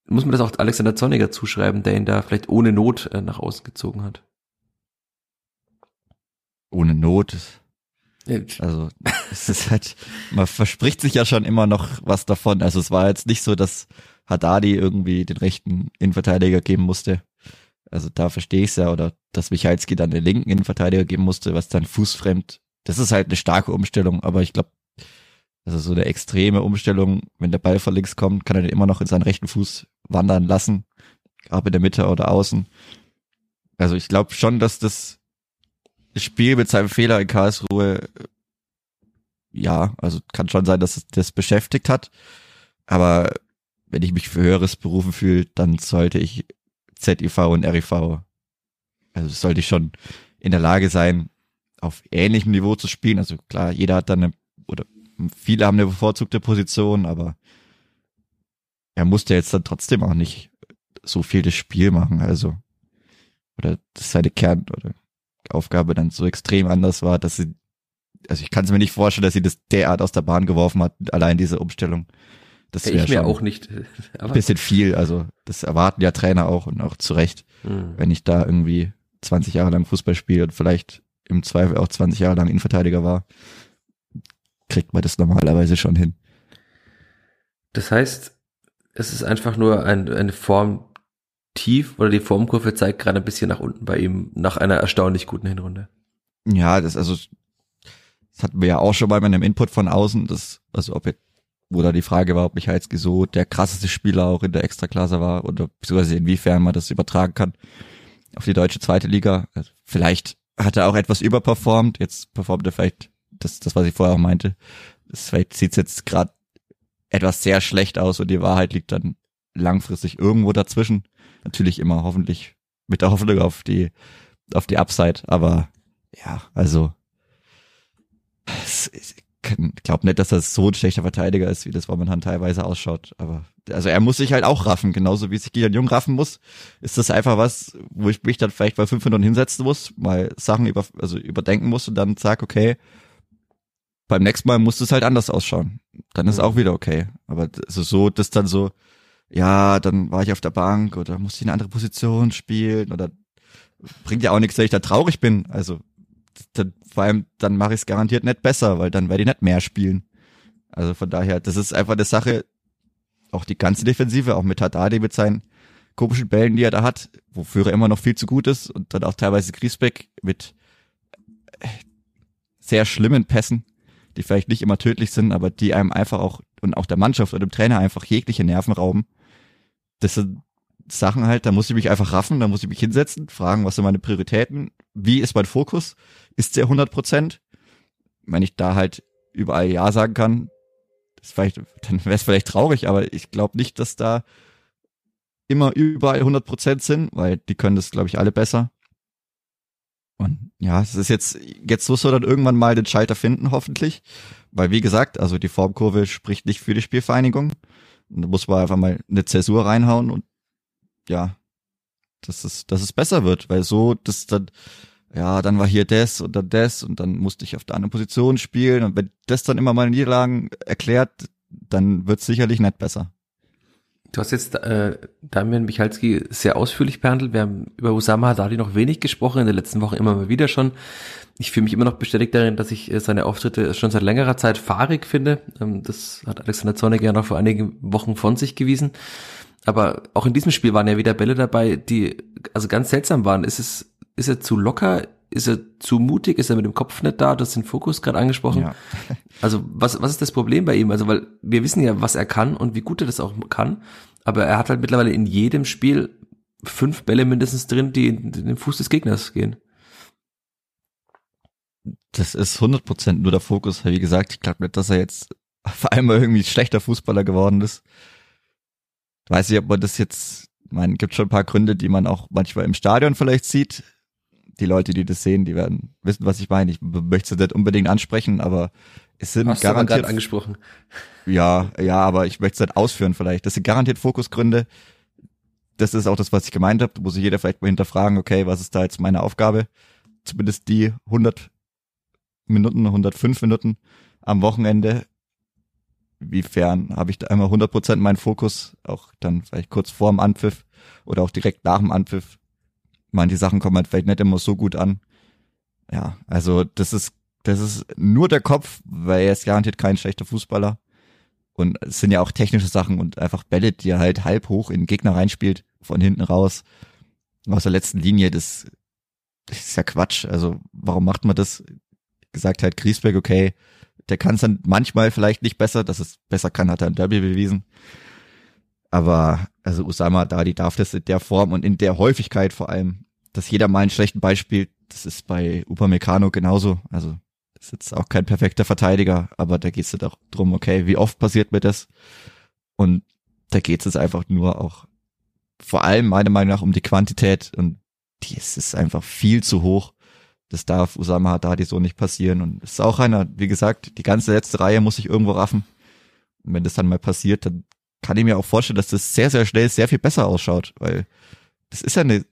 muss man das auch Alexander Zorniger zuschreiben, der ihn da vielleicht ohne Not äh, nach außen gezogen hat. Ohne Not. Also es ist halt, man verspricht sich ja schon immer noch was davon. Also es war jetzt nicht so, dass Haddadi irgendwie den rechten Innenverteidiger geben musste. Also da verstehe ich es ja, oder dass Michalski dann den linken Innenverteidiger geben musste, was dann fußfremd. Das ist halt eine starke Umstellung, aber ich glaube, also so eine extreme Umstellung, wenn der Ball von links kommt, kann er den immer noch in seinen rechten Fuß wandern lassen, ob in der Mitte oder außen. Also ich glaube schon, dass das Spiel mit seinem Fehler in Karlsruhe, ja, also kann schon sein, dass es das beschäftigt hat. Aber wenn ich mich für höheres berufen fühle, dann sollte ich ZIV und RIV, also sollte ich schon in der Lage sein, auf ähnlichem Niveau zu spielen. Also klar, jeder hat dann eine, oder viele haben eine bevorzugte Position, aber er musste jetzt dann trotzdem auch nicht so viel das Spiel machen, also oder dass seine Kern oder Aufgabe dann so extrem anders war, dass sie, also ich kann es mir nicht vorstellen, dass sie das derart aus der Bahn geworfen hat, allein diese Umstellung. Das wäre schon auch nicht. ein bisschen viel, also das erwarten ja Trainer auch und auch zu Recht, hm. wenn ich da irgendwie 20 Jahre lang Fußball spiele und vielleicht im Zweifel auch 20 Jahre lang Innenverteidiger war, kriegt man das normalerweise schon hin. Das heißt, es ist einfach nur ein, eine Form tief oder die Formkurve zeigt gerade ein bisschen nach unten bei ihm nach einer erstaunlich guten Hinrunde. Ja, das also das hatten wir ja auch schon mal mit einem Input von außen, das also ob jetzt wo da die Frage war, ob Michalski so der krasseste Spieler auch in der Extraklasse war oder beziehungsweise inwiefern man das übertragen kann auf die deutsche zweite Liga. Also vielleicht hat er auch etwas überperformt, jetzt performt er vielleicht das, das was ich vorher auch meinte. Das vielleicht sieht jetzt gerade etwas sehr schlecht aus und die Wahrheit liegt dann langfristig irgendwo dazwischen. Natürlich immer hoffentlich mit der Hoffnung auf die, auf die Upside, aber ja, also ich glaube nicht, dass das so ein schlechter Verteidiger ist, wie das momentan teilweise ausschaut. Aber also er muss sich halt auch raffen, genauso wie sich Gideon Jung raffen muss. Ist das einfach was, wo ich mich dann vielleicht bei fünf Minuten hinsetzen muss, mal Sachen über, also überdenken muss und dann sag, okay, beim nächsten Mal muss es halt anders ausschauen. Dann ist mhm. auch wieder okay. Aber also so, das dann so, ja, dann war ich auf der Bank oder musste ich eine andere Position spielen oder bringt ja auch nichts, wenn ich da traurig bin. Also dann, vor allem, dann mache ich es garantiert nicht besser, weil dann werde ich nicht mehr spielen. Also von daher, das ist einfach eine Sache, auch die ganze Defensive, auch mit Haddadi mit seinen komischen Bällen, die er da hat, wofür er immer noch viel zu gut ist und dann auch teilweise Griesbeck mit sehr schlimmen Pässen, die vielleicht nicht immer tödlich sind, aber die einem einfach auch und auch der Mannschaft oder dem Trainer einfach jegliche Nerven rauben. Das sind Sachen halt, da muss ich mich einfach raffen, da muss ich mich hinsetzen, fragen, was sind meine Prioritäten, wie ist mein Fokus, ist der 100 Prozent? Wenn ich da halt überall Ja sagen kann, ist vielleicht, *laughs* dann wäre es vielleicht traurig, aber ich glaube nicht, dass da immer überall 100 Prozent sind, weil die können das, glaube ich, alle besser. Und ja, es ist jetzt, jetzt muss er dann irgendwann mal den Schalter finden, hoffentlich. Weil, wie gesagt, also die Formkurve spricht nicht für die Spielvereinigung. Und da muss man einfach mal eine Zäsur reinhauen und ja, dass es, dass es besser wird, weil so, das dann, ja, dann war hier das und dann das und dann musste ich auf der anderen Position spielen und wenn das dann immer meine Niederlagen erklärt, dann wird sicherlich nicht besser. Du hast jetzt äh, Damian Michalski sehr ausführlich behandelt. Wir haben über Usama Haddadi noch wenig gesprochen, in der letzten Woche immer mal wieder schon. Ich fühle mich immer noch bestätigt darin, dass ich äh, seine Auftritte schon seit längerer Zeit fahrig finde. Ähm, das hat Alexander Zornig ja noch vor einigen Wochen von sich gewiesen. Aber auch in diesem Spiel waren ja wieder Bälle dabei, die also ganz seltsam waren. Ist es, ist er zu locker? Ist er zu mutig? Ist er mit dem Kopf nicht da? Du hast den Fokus gerade angesprochen. Ja. *laughs* also was, was ist das Problem bei ihm? Also weil wir wissen ja, was er kann und wie gut er das auch kann. Aber er hat halt mittlerweile in jedem Spiel fünf Bälle mindestens drin, die in den Fuß des Gegners gehen. Das ist 100% nur der Fokus. Wie gesagt, ich glaube nicht, dass er jetzt vor allem irgendwie schlechter Fußballer geworden ist weiß ich, ob man das jetzt, man gibt schon ein paar Gründe, die man auch manchmal im Stadion vielleicht sieht. Die Leute, die das sehen, die werden wissen, was ich meine. Ich möchte es nicht unbedingt ansprechen, aber es sind Hast garantiert. Du angesprochen. Ja, ja, aber ich möchte es nicht ausführen vielleicht. Das sind garantiert Fokusgründe. Das ist auch das, was ich gemeint habe. Da muss sich jeder vielleicht mal hinterfragen, okay, was ist da jetzt meine Aufgabe? Zumindest die 100 Minuten, 105 Minuten am Wochenende. Wiefern habe ich da einmal 100 Prozent meinen Fokus, auch dann vielleicht kurz vor dem Anpfiff oder auch direkt nach dem Anpfiff. Manche Sachen kommen halt vielleicht nicht immer so gut an. Ja, also das ist, das ist nur der Kopf, weil er ist garantiert kein schlechter Fußballer. Und es sind ja auch technische Sachen und einfach Bälle, die er halt halb hoch in den Gegner reinspielt, von hinten raus, aus der letzten Linie, das, das ist ja Quatsch. Also warum macht man das? Gesagt halt Griesbeck, okay, der kann es dann manchmal vielleicht nicht besser, dass es besser kann, hat er im Derby bewiesen. Aber also Usama Dadi darf das in der Form und in der Häufigkeit vor allem, dass jeder mal einen schlechten Beispiel, das ist bei Upamecano genauso. Also das ist jetzt auch kein perfekter Verteidiger, aber da geht es auch drum, okay, wie oft passiert mir das? Und da geht es einfach nur auch vor allem meiner Meinung nach um die Quantität und die ist, ist einfach viel zu hoch. Das darf Usama Haddadi so nicht passieren und ist auch einer, wie gesagt, die ganze letzte Reihe muss sich irgendwo raffen. Und wenn das dann mal passiert, dann kann ich mir auch vorstellen, dass das sehr, sehr schnell sehr viel besser ausschaut, weil das ist ja eine,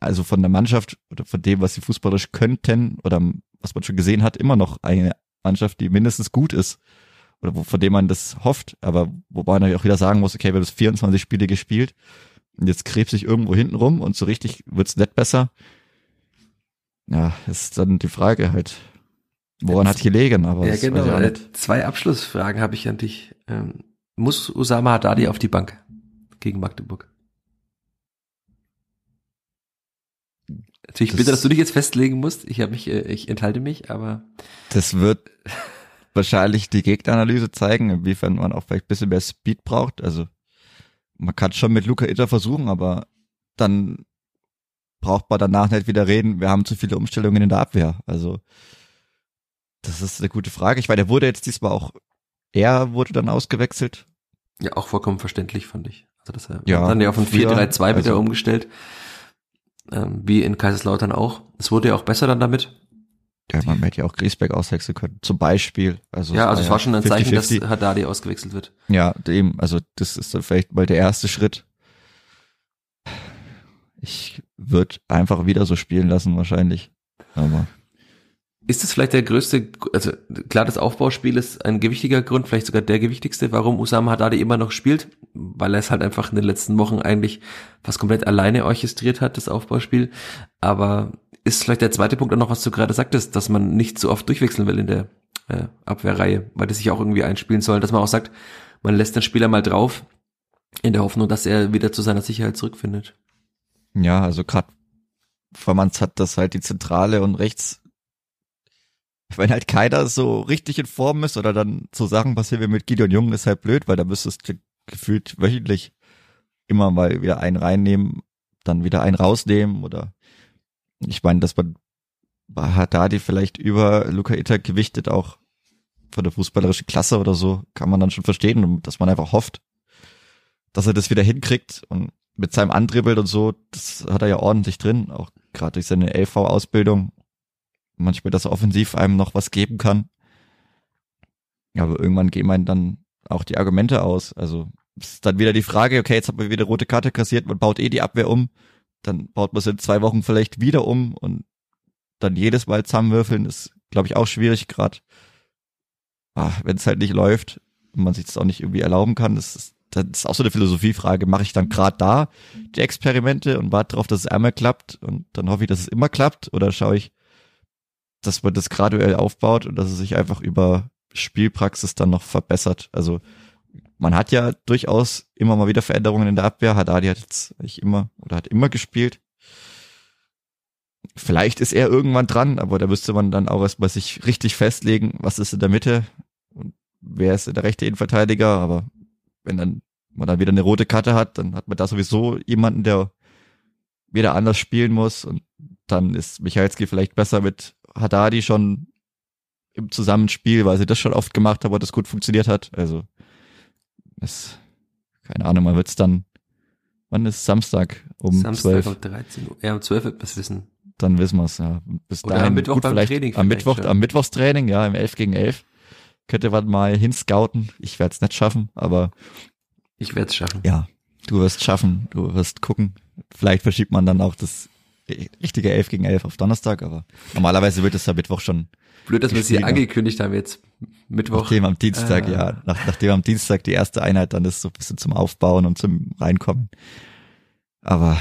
also von der Mannschaft oder von dem, was sie fußballisch könnten oder was man schon gesehen hat, immer noch eine Mannschaft, die mindestens gut ist oder wo, von dem man das hofft, aber wobei man auch wieder sagen muss, okay, wir haben das 24 Spiele gespielt und jetzt krebs ich irgendwo hinten rum und so richtig wird's nicht besser. Ja, ist dann die Frage halt, woran jetzt, hat gelegen, aber ja genau. Äh, zwei Abschlussfragen habe ich an dich. Ähm, muss Usama Haddadi auf die Bank gegen Magdeburg? Natürlich das, bitte, dass du dich jetzt festlegen musst. Ich habe mich, äh, ich enthalte mich, aber. Das wird *laughs* wahrscheinlich die Gegneranalyse zeigen, inwiefern man auch vielleicht ein bisschen mehr Speed braucht. Also man kann schon mit Luca Itter versuchen, aber dann braucht man danach nicht wieder reden, wir haben zu viele Umstellungen in der Abwehr. Also das ist eine gute Frage. Ich meine, der wurde jetzt diesmal auch, er wurde dann ausgewechselt. Ja, auch vollkommen verständlich, fand ich. Also das ja, dann ja von 4-3-2 wieder also, umgestellt, ähm, wie in Kaiserslautern auch. Es wurde ja auch besser dann damit. Ja, man hätte ja auch Griesbeck auswechseln können, zum Beispiel. Also ja, also es war schon ein 50, Zeichen, 50. dass Haddadi ausgewechselt wird. Ja, dem, also das ist dann vielleicht mal der erste Schritt. Ich würde einfach wieder so spielen lassen, wahrscheinlich. Aber ist es vielleicht der größte, also klar, das Aufbauspiel ist ein gewichtiger Grund, vielleicht sogar der gewichtigste, warum Usama Haddadi immer noch spielt, weil er es halt einfach in den letzten Wochen eigentlich fast komplett alleine orchestriert hat, das Aufbauspiel. Aber ist vielleicht der zweite Punkt auch noch, was du gerade sagtest, dass man nicht so oft durchwechseln will in der äh, Abwehrreihe, weil das sich auch irgendwie einspielen soll, dass man auch sagt, man lässt den Spieler mal drauf, in der Hoffnung, dass er wieder zu seiner Sicherheit zurückfindet. Ja, also gerade Vermanns hat das halt die Zentrale und rechts, wenn halt keiner so richtig in Form ist oder dann so Sachen passieren wie mit Gideon Jung, ist halt blöd, weil da müsstest du gefühlt wöchentlich immer mal wieder einen reinnehmen, dann wieder einen rausnehmen oder ich meine, dass man Haddadi vielleicht über Luca Itter gewichtet auch von der fußballerischen Klasse oder so, kann man dann schon verstehen, dass man einfach hofft, dass er das wieder hinkriegt und mit seinem Andribbelt und so, das hat er ja ordentlich drin, auch gerade durch seine LV-Ausbildung. Manchmal, dass er offensiv einem noch was geben kann. Aber irgendwann gehen einem dann auch die Argumente aus. Also ist dann wieder die Frage, okay, jetzt haben wir wieder rote Karte kassiert, man baut eh die Abwehr um dann baut man es in zwei Wochen vielleicht wieder um und dann jedes Mal zusammenwürfeln ist, glaube ich, auch schwierig gerade. Ah, Wenn es halt nicht läuft und man sich das auch nicht irgendwie erlauben kann, das ist, das ist auch so eine Philosophiefrage. Mache ich dann gerade da die Experimente und warte darauf, dass es einmal klappt und dann hoffe ich, dass es immer klappt oder schaue ich, dass man das graduell aufbaut und dass es sich einfach über Spielpraxis dann noch verbessert. Also man hat ja durchaus immer mal wieder Veränderungen in der Abwehr. Haddadi hat jetzt nicht immer oder hat immer gespielt. Vielleicht ist er irgendwann dran, aber da müsste man dann auch erstmal sich richtig festlegen, was ist in der Mitte und wer ist der rechte Innenverteidiger. Aber wenn dann man dann wieder eine rote Karte hat, dann hat man da sowieso jemanden, der wieder anders spielen muss und dann ist Michalski vielleicht besser mit Haddadi schon im Zusammenspiel, weil sie das schon oft gemacht haben und das gut funktioniert hat. Also ist, keine Ahnung, man wird es dann, wann ist Samstag um Samstag 12? um 13 Uhr. Ja, um 12 wird man es wissen. Dann wissen wir es, ja. Bis Oder dahin, am Mittwoch gut, beim vielleicht, Training. Am Mittwoch, schon. am Mittwochstraining, ja, im 11 gegen 11. Könnte man mal hinscouten. Ich werde es nicht schaffen, aber. Ich werde es schaffen. Ja, du wirst schaffen, du wirst gucken. Vielleicht verschiebt man dann auch das richtige 11 gegen 11 auf Donnerstag, aber normalerweise wird es ja Mittwoch schon. Blöd, dass wir sie angekündigt haben jetzt. Mittwoch. Nachdem am Dienstag, ah. ja, nach, nachdem am Dienstag die erste Einheit dann ist, so ein bisschen zum Aufbauen und zum Reinkommen. Aber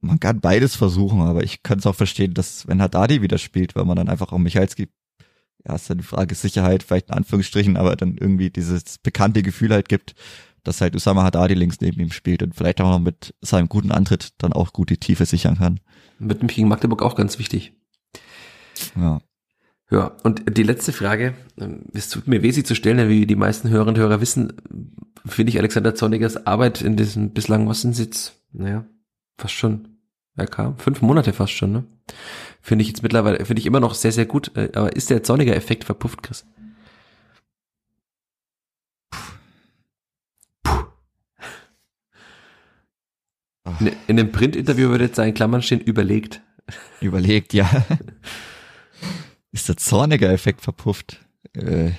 man kann beides versuchen, aber ich kann es auch verstehen, dass wenn Haddadi wieder spielt, weil man dann einfach auch Michalski, ja, ist dann die Frage Sicherheit, vielleicht in Anführungsstrichen, aber dann irgendwie dieses bekannte Gefühl halt gibt, dass halt Usama Haddadi links neben ihm spielt und vielleicht auch noch mit seinem guten Antritt dann auch gut die Tiefe sichern kann. Mit dem gegen Magdeburg auch ganz wichtig. Ja. Ja, und die letzte Frage, ähm, es tut mir weh, sie zu stellen, wie die meisten Hörerinnen und Hörer wissen, finde ich Alexander Zornigers Arbeit in diesem bislang Ossensitz, naja, fast schon, er kam, fünf Monate fast schon, ne? Finde ich jetzt mittlerweile, finde ich immer noch sehr, sehr gut, äh, aber ist der Zorniger-Effekt verpufft, Chris? In, in dem Print-Interview würde jetzt in Klammern stehen, überlegt. Überlegt, ja. Ist der zorniger Effekt verpufft? Äh,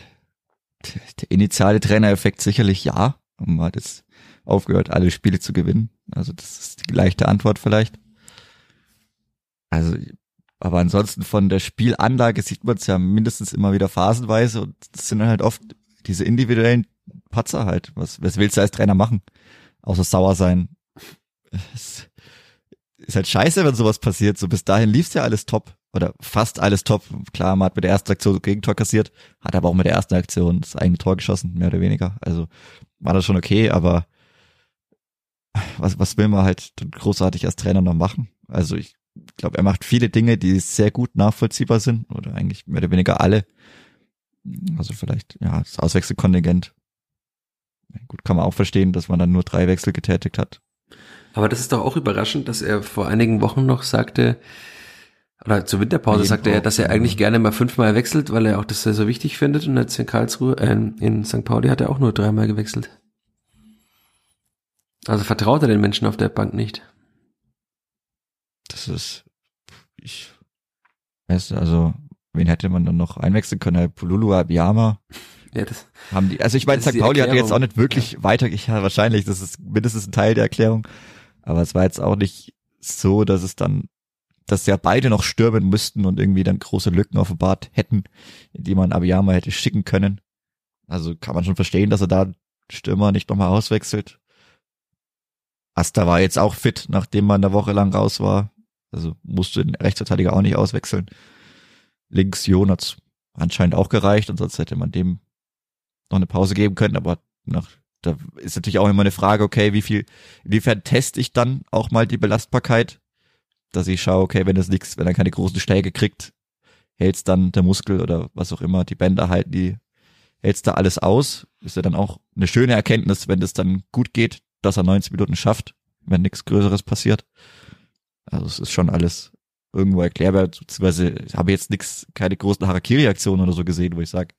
der initiale Trainereffekt sicherlich ja. Und man hat jetzt aufgehört, alle Spiele zu gewinnen. Also das ist die leichte Antwort vielleicht. Also, aber ansonsten von der Spielanlage sieht man es ja mindestens immer wieder phasenweise und das sind dann halt oft diese individuellen Patzer halt. Was, was willst du als Trainer machen? Außer sauer sein, ist halt scheiße, wenn sowas passiert. So bis dahin lief's ja alles top. Oder fast alles top. Klar, man hat mit der ersten Aktion Gegentor kassiert, hat aber auch mit der ersten Aktion das eigene Tor geschossen, mehr oder weniger. Also war das schon okay, aber was, was will man halt großartig als Trainer noch machen? Also ich glaube, er macht viele Dinge, die sehr gut nachvollziehbar sind, oder eigentlich mehr oder weniger alle. Also vielleicht, ja, das Auswechselkontingent. Gut, kann man auch verstehen, dass man dann nur drei Wechsel getätigt hat. Aber das ist doch auch überraschend, dass er vor einigen Wochen noch sagte, oder zur Winterpause sagte er, dass er eigentlich gerne mal fünfmal wechselt, weil er auch das so wichtig findet. Und jetzt in Karlsruhe, äh, in St. Pauli hat er auch nur dreimal gewechselt. Also vertraut er den Menschen auf der Bank nicht. Das ist, ich weiß, also, wen hätte man dann noch einwechseln können? Pululu Abiyama. Ja, das, haben die, also ich meine, St. Pauli hat jetzt auch nicht wirklich ja. weiter, ja, wahrscheinlich, das ist mindestens ein Teil der Erklärung. Aber es war jetzt auch nicht so, dass es dann, dass ja beide noch stürmen müssten und irgendwie dann große Lücken offenbart hätten, in die man Abiyama hätte schicken können. Also kann man schon verstehen, dass er da Stürmer nicht nochmal auswechselt. Asta war jetzt auch fit, nachdem man eine Woche lang raus war. Also musste den Rechtsverteidiger auch nicht auswechseln. Links Jonas anscheinend auch gereicht, und sonst hätte man dem noch eine Pause geben können, aber nach da ist natürlich auch immer eine Frage, okay, wie viel, inwiefern teste ich dann auch mal die Belastbarkeit, dass ich schaue, okay, wenn das nichts, wenn er keine großen Schläge kriegt, hält's dann der Muskel oder was auch immer, die Bänder halten die, hält's da alles aus, ist ja dann auch eine schöne Erkenntnis, wenn das dann gut geht, dass er 90 Minuten schafft, wenn nichts Größeres passiert. Also es ist schon alles irgendwo erklärbar, beziehungsweise habe jetzt nichts, keine großen Harakiri-Aktionen oder so gesehen, wo ich sage,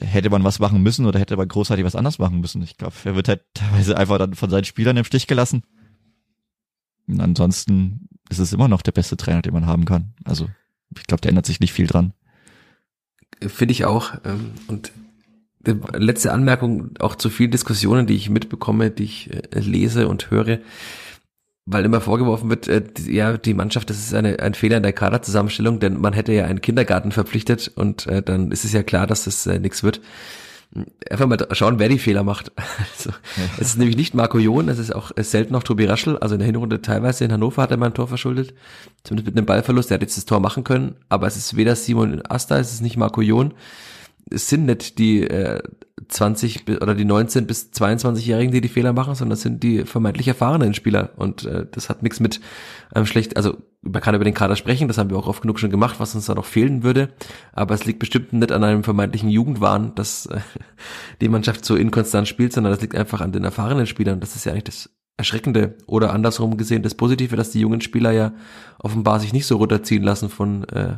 hätte man was machen müssen oder hätte man großartig was anders machen müssen. Ich glaube, er wird halt teilweise einfach dann von seinen Spielern im Stich gelassen. Und ansonsten ist es immer noch der beste Trainer, den man haben kann. Also ich glaube, da ändert sich nicht viel dran. Finde ich auch. Ähm, und letzte Anmerkung, auch zu vielen Diskussionen, die ich mitbekomme, die ich äh, lese und höre weil immer vorgeworfen wird, äh, die, ja, die Mannschaft, das ist eine, ein Fehler in der Kaderzusammenstellung, denn man hätte ja einen Kindergarten verpflichtet und äh, dann ist es ja klar, dass das äh, nichts wird. Einfach mal schauen, wer die Fehler macht. *laughs* Also, es ist nämlich nicht Marco John, es ist auch selten noch Tobi Raschel. Also in der Hinrunde teilweise in Hannover hat er mal ein Tor verschuldet. Zumindest mit einem Ballverlust. Der hat jetzt das Tor machen können. Aber es ist weder Simon Asta, es ist nicht Marco John. Es sind nicht die äh, 20 oder die 19 bis 22-Jährigen, die die Fehler machen, sondern das sind die vermeintlich erfahrenen Spieler. Und äh, das hat nichts mit einem schlecht, also man kann über den Kader sprechen, das haben wir auch oft genug schon gemacht, was uns da noch fehlen würde. Aber es liegt bestimmt nicht an einem vermeintlichen Jugendwahn, dass äh, *laughs* die Mannschaft so inkonstant spielt, sondern das liegt einfach an den erfahrenen Spielern. Das ist ja eigentlich das Erschreckende oder andersrum gesehen das Positive, dass die jungen Spieler ja offenbar sich nicht so runterziehen lassen von äh,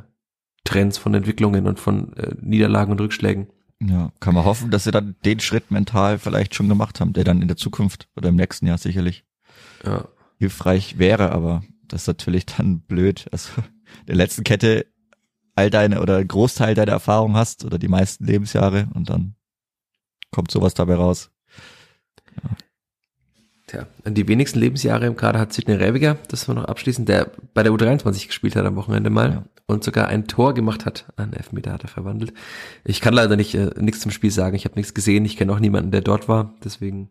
Trends, von Entwicklungen und von äh, Niederlagen und Rückschlägen. Ja, kann man hoffen, dass sie dann den Schritt mental vielleicht schon gemacht haben, der dann in der Zukunft oder im nächsten Jahr sicherlich ja. hilfreich wäre, aber das ist natürlich dann blöd. Also der letzten Kette all deine oder Großteil deiner Erfahrung hast oder die meisten Lebensjahre und dann kommt sowas dabei raus. Ja. Tja, die wenigsten Lebensjahre im Kader hat Sidney Rebiger, das war noch abschließend, der bei der U23 gespielt hat am Wochenende mal ja. Und sogar ein Tor gemacht hat. Ein Elfmeter hat er verwandelt. Ich kann leider nicht äh, nichts zum Spiel sagen. Ich habe nichts gesehen. Ich kenne auch niemanden, der dort war. Deswegen,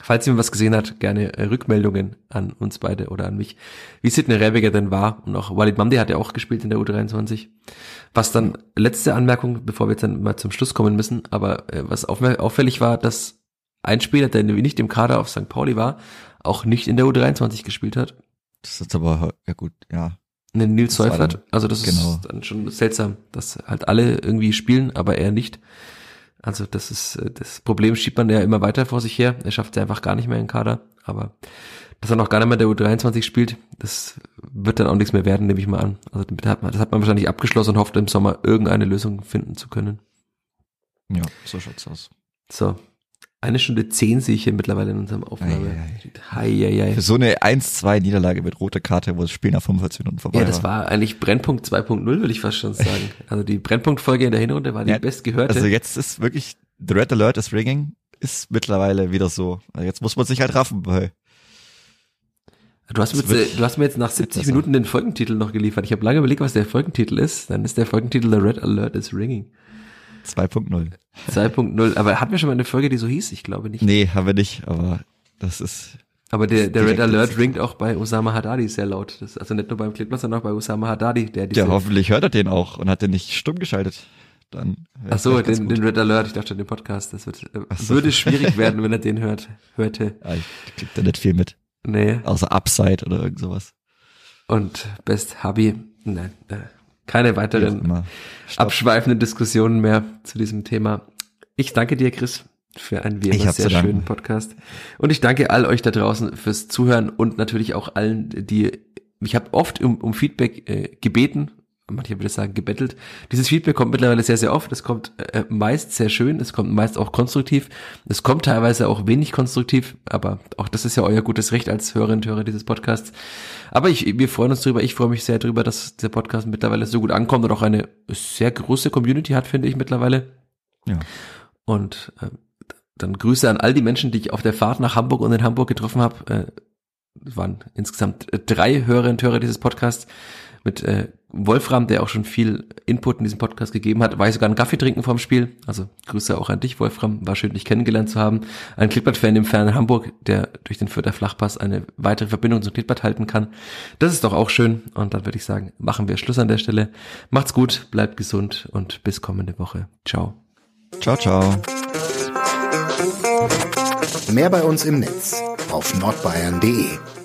falls jemand was gesehen hat, gerne äh, Rückmeldungen an uns beide oder an mich, wie Sidney Rebiger denn war. Und auch Walid Mamdi hat ja auch gespielt in der U23. Was dann, letzte Anmerkung, bevor wir jetzt dann mal zum Schluss kommen müssen, aber äh, was auffällig war, dass ein Spieler, der nicht im Kader auf St. Pauli war, auch nicht in der U23 gespielt hat. Das ist aber, ja gut, ja. Ne, Nils Seufert. Also das genau. ist dann schon seltsam, dass halt alle irgendwie spielen, aber er nicht. Also das ist, das Problem schiebt man ja immer weiter vor sich her. Er schafft es einfach gar nicht mehr in den Kader. Aber dass er noch gar nicht mehr der U23 spielt, das wird dann auch nichts mehr werden, nehme ich mal an. Also das hat man, das hat man wahrscheinlich abgeschlossen und hofft im Sommer irgendeine Lösung finden zu können. Ja, so schaut's aus. So, eine Stunde zehn sehe ich hier mittlerweile in unserem Aufnahme. Hei, hei, hei. Für so eine 1-2 Niederlage mit roter Karte, wo das Spiel nach 45 Minuten vorbei war. Ja, das war eigentlich Brennpunkt 2.0, würde ich fast schon sagen. *laughs* Also die Brennpunktfolge in der Hinrunde war die ja, bestgehörte. Also jetzt ist wirklich, the Red Alert is ringing, ist mittlerweile wieder so. Also jetzt muss man sich halt raffen, weil Du hast, mir jetzt, du hast mir jetzt nach 70 Minuten den Folgentitel noch geliefert. Ich habe lange überlegt, was der Folgentitel ist. Dann ist der Folgentitel The Red Alert is Ringing. 2.0. 2.0. Aber hatten wir schon mal eine Folge, die so hieß? Ich glaube nicht. Nee, haben wir nicht, aber das ist. Aber der, der Red Alert ringt auch bei Osama Haddadi sehr laut. Das, also nicht nur beim Klickplatz, sondern auch bei Osama Haddadi. Der ja, hoffentlich hört er den auch und hat den nicht stumm geschaltet. Dann Ach so, den, den Red Alert, ich dachte den Podcast. Das wird, äh, so. würde schwierig *laughs* werden, wenn er den hört, hörte. Ja, ich krieg da nicht viel mit. Nee. Außer Upside oder irgend sowas. Und Best Hubby, nein, äh, keine weiteren abschweifenden Diskussionen mehr zu diesem Thema. Ich danke dir, Chris, für einen wie immer sehr schönen Podcast. Und ich danke all euch da draußen fürs Zuhören und natürlich auch allen, die ich habe oft um, um Feedback äh, gebeten manche würde sagen, gebettelt. Dieses Feedback kommt mittlerweile sehr, sehr oft. Es kommt äh, meist sehr schön, es kommt meist auch konstruktiv. Es kommt teilweise auch wenig konstruktiv, aber auch das ist ja euer gutes Recht als Hörerinnen und Hörer dieses Podcasts. Aber ich, wir freuen uns drüber. Ich freue mich sehr drüber, dass der Podcast mittlerweile so gut ankommt und auch eine sehr große Community hat, finde ich mittlerweile. Ja. Und äh, dann Grüße an all die Menschen, die ich auf der Fahrt nach Hamburg und in Hamburg getroffen habe. Äh, waren insgesamt drei Hörerinnen und Hörer dieses Podcasts mit äh, Wolfram, der auch schon viel Input in diesem Podcast gegeben hat, war ich sogar einen Kaffee trinken vorm Spiel. Also Grüße auch an dich, Wolfram. War schön, dich kennengelernt zu haben. Ein Klippert-Fan im fernen Hamburg, der durch den Fürther Flachpass eine weitere Verbindung zum Klippert halten kann. Das ist doch auch schön. Und dann würde ich sagen, machen wir Schluss an der Stelle. Macht's gut, bleibt gesund und bis kommende Woche. Ciao. Ciao, ciao. Mehr bei uns im Netz auf nordbayern.de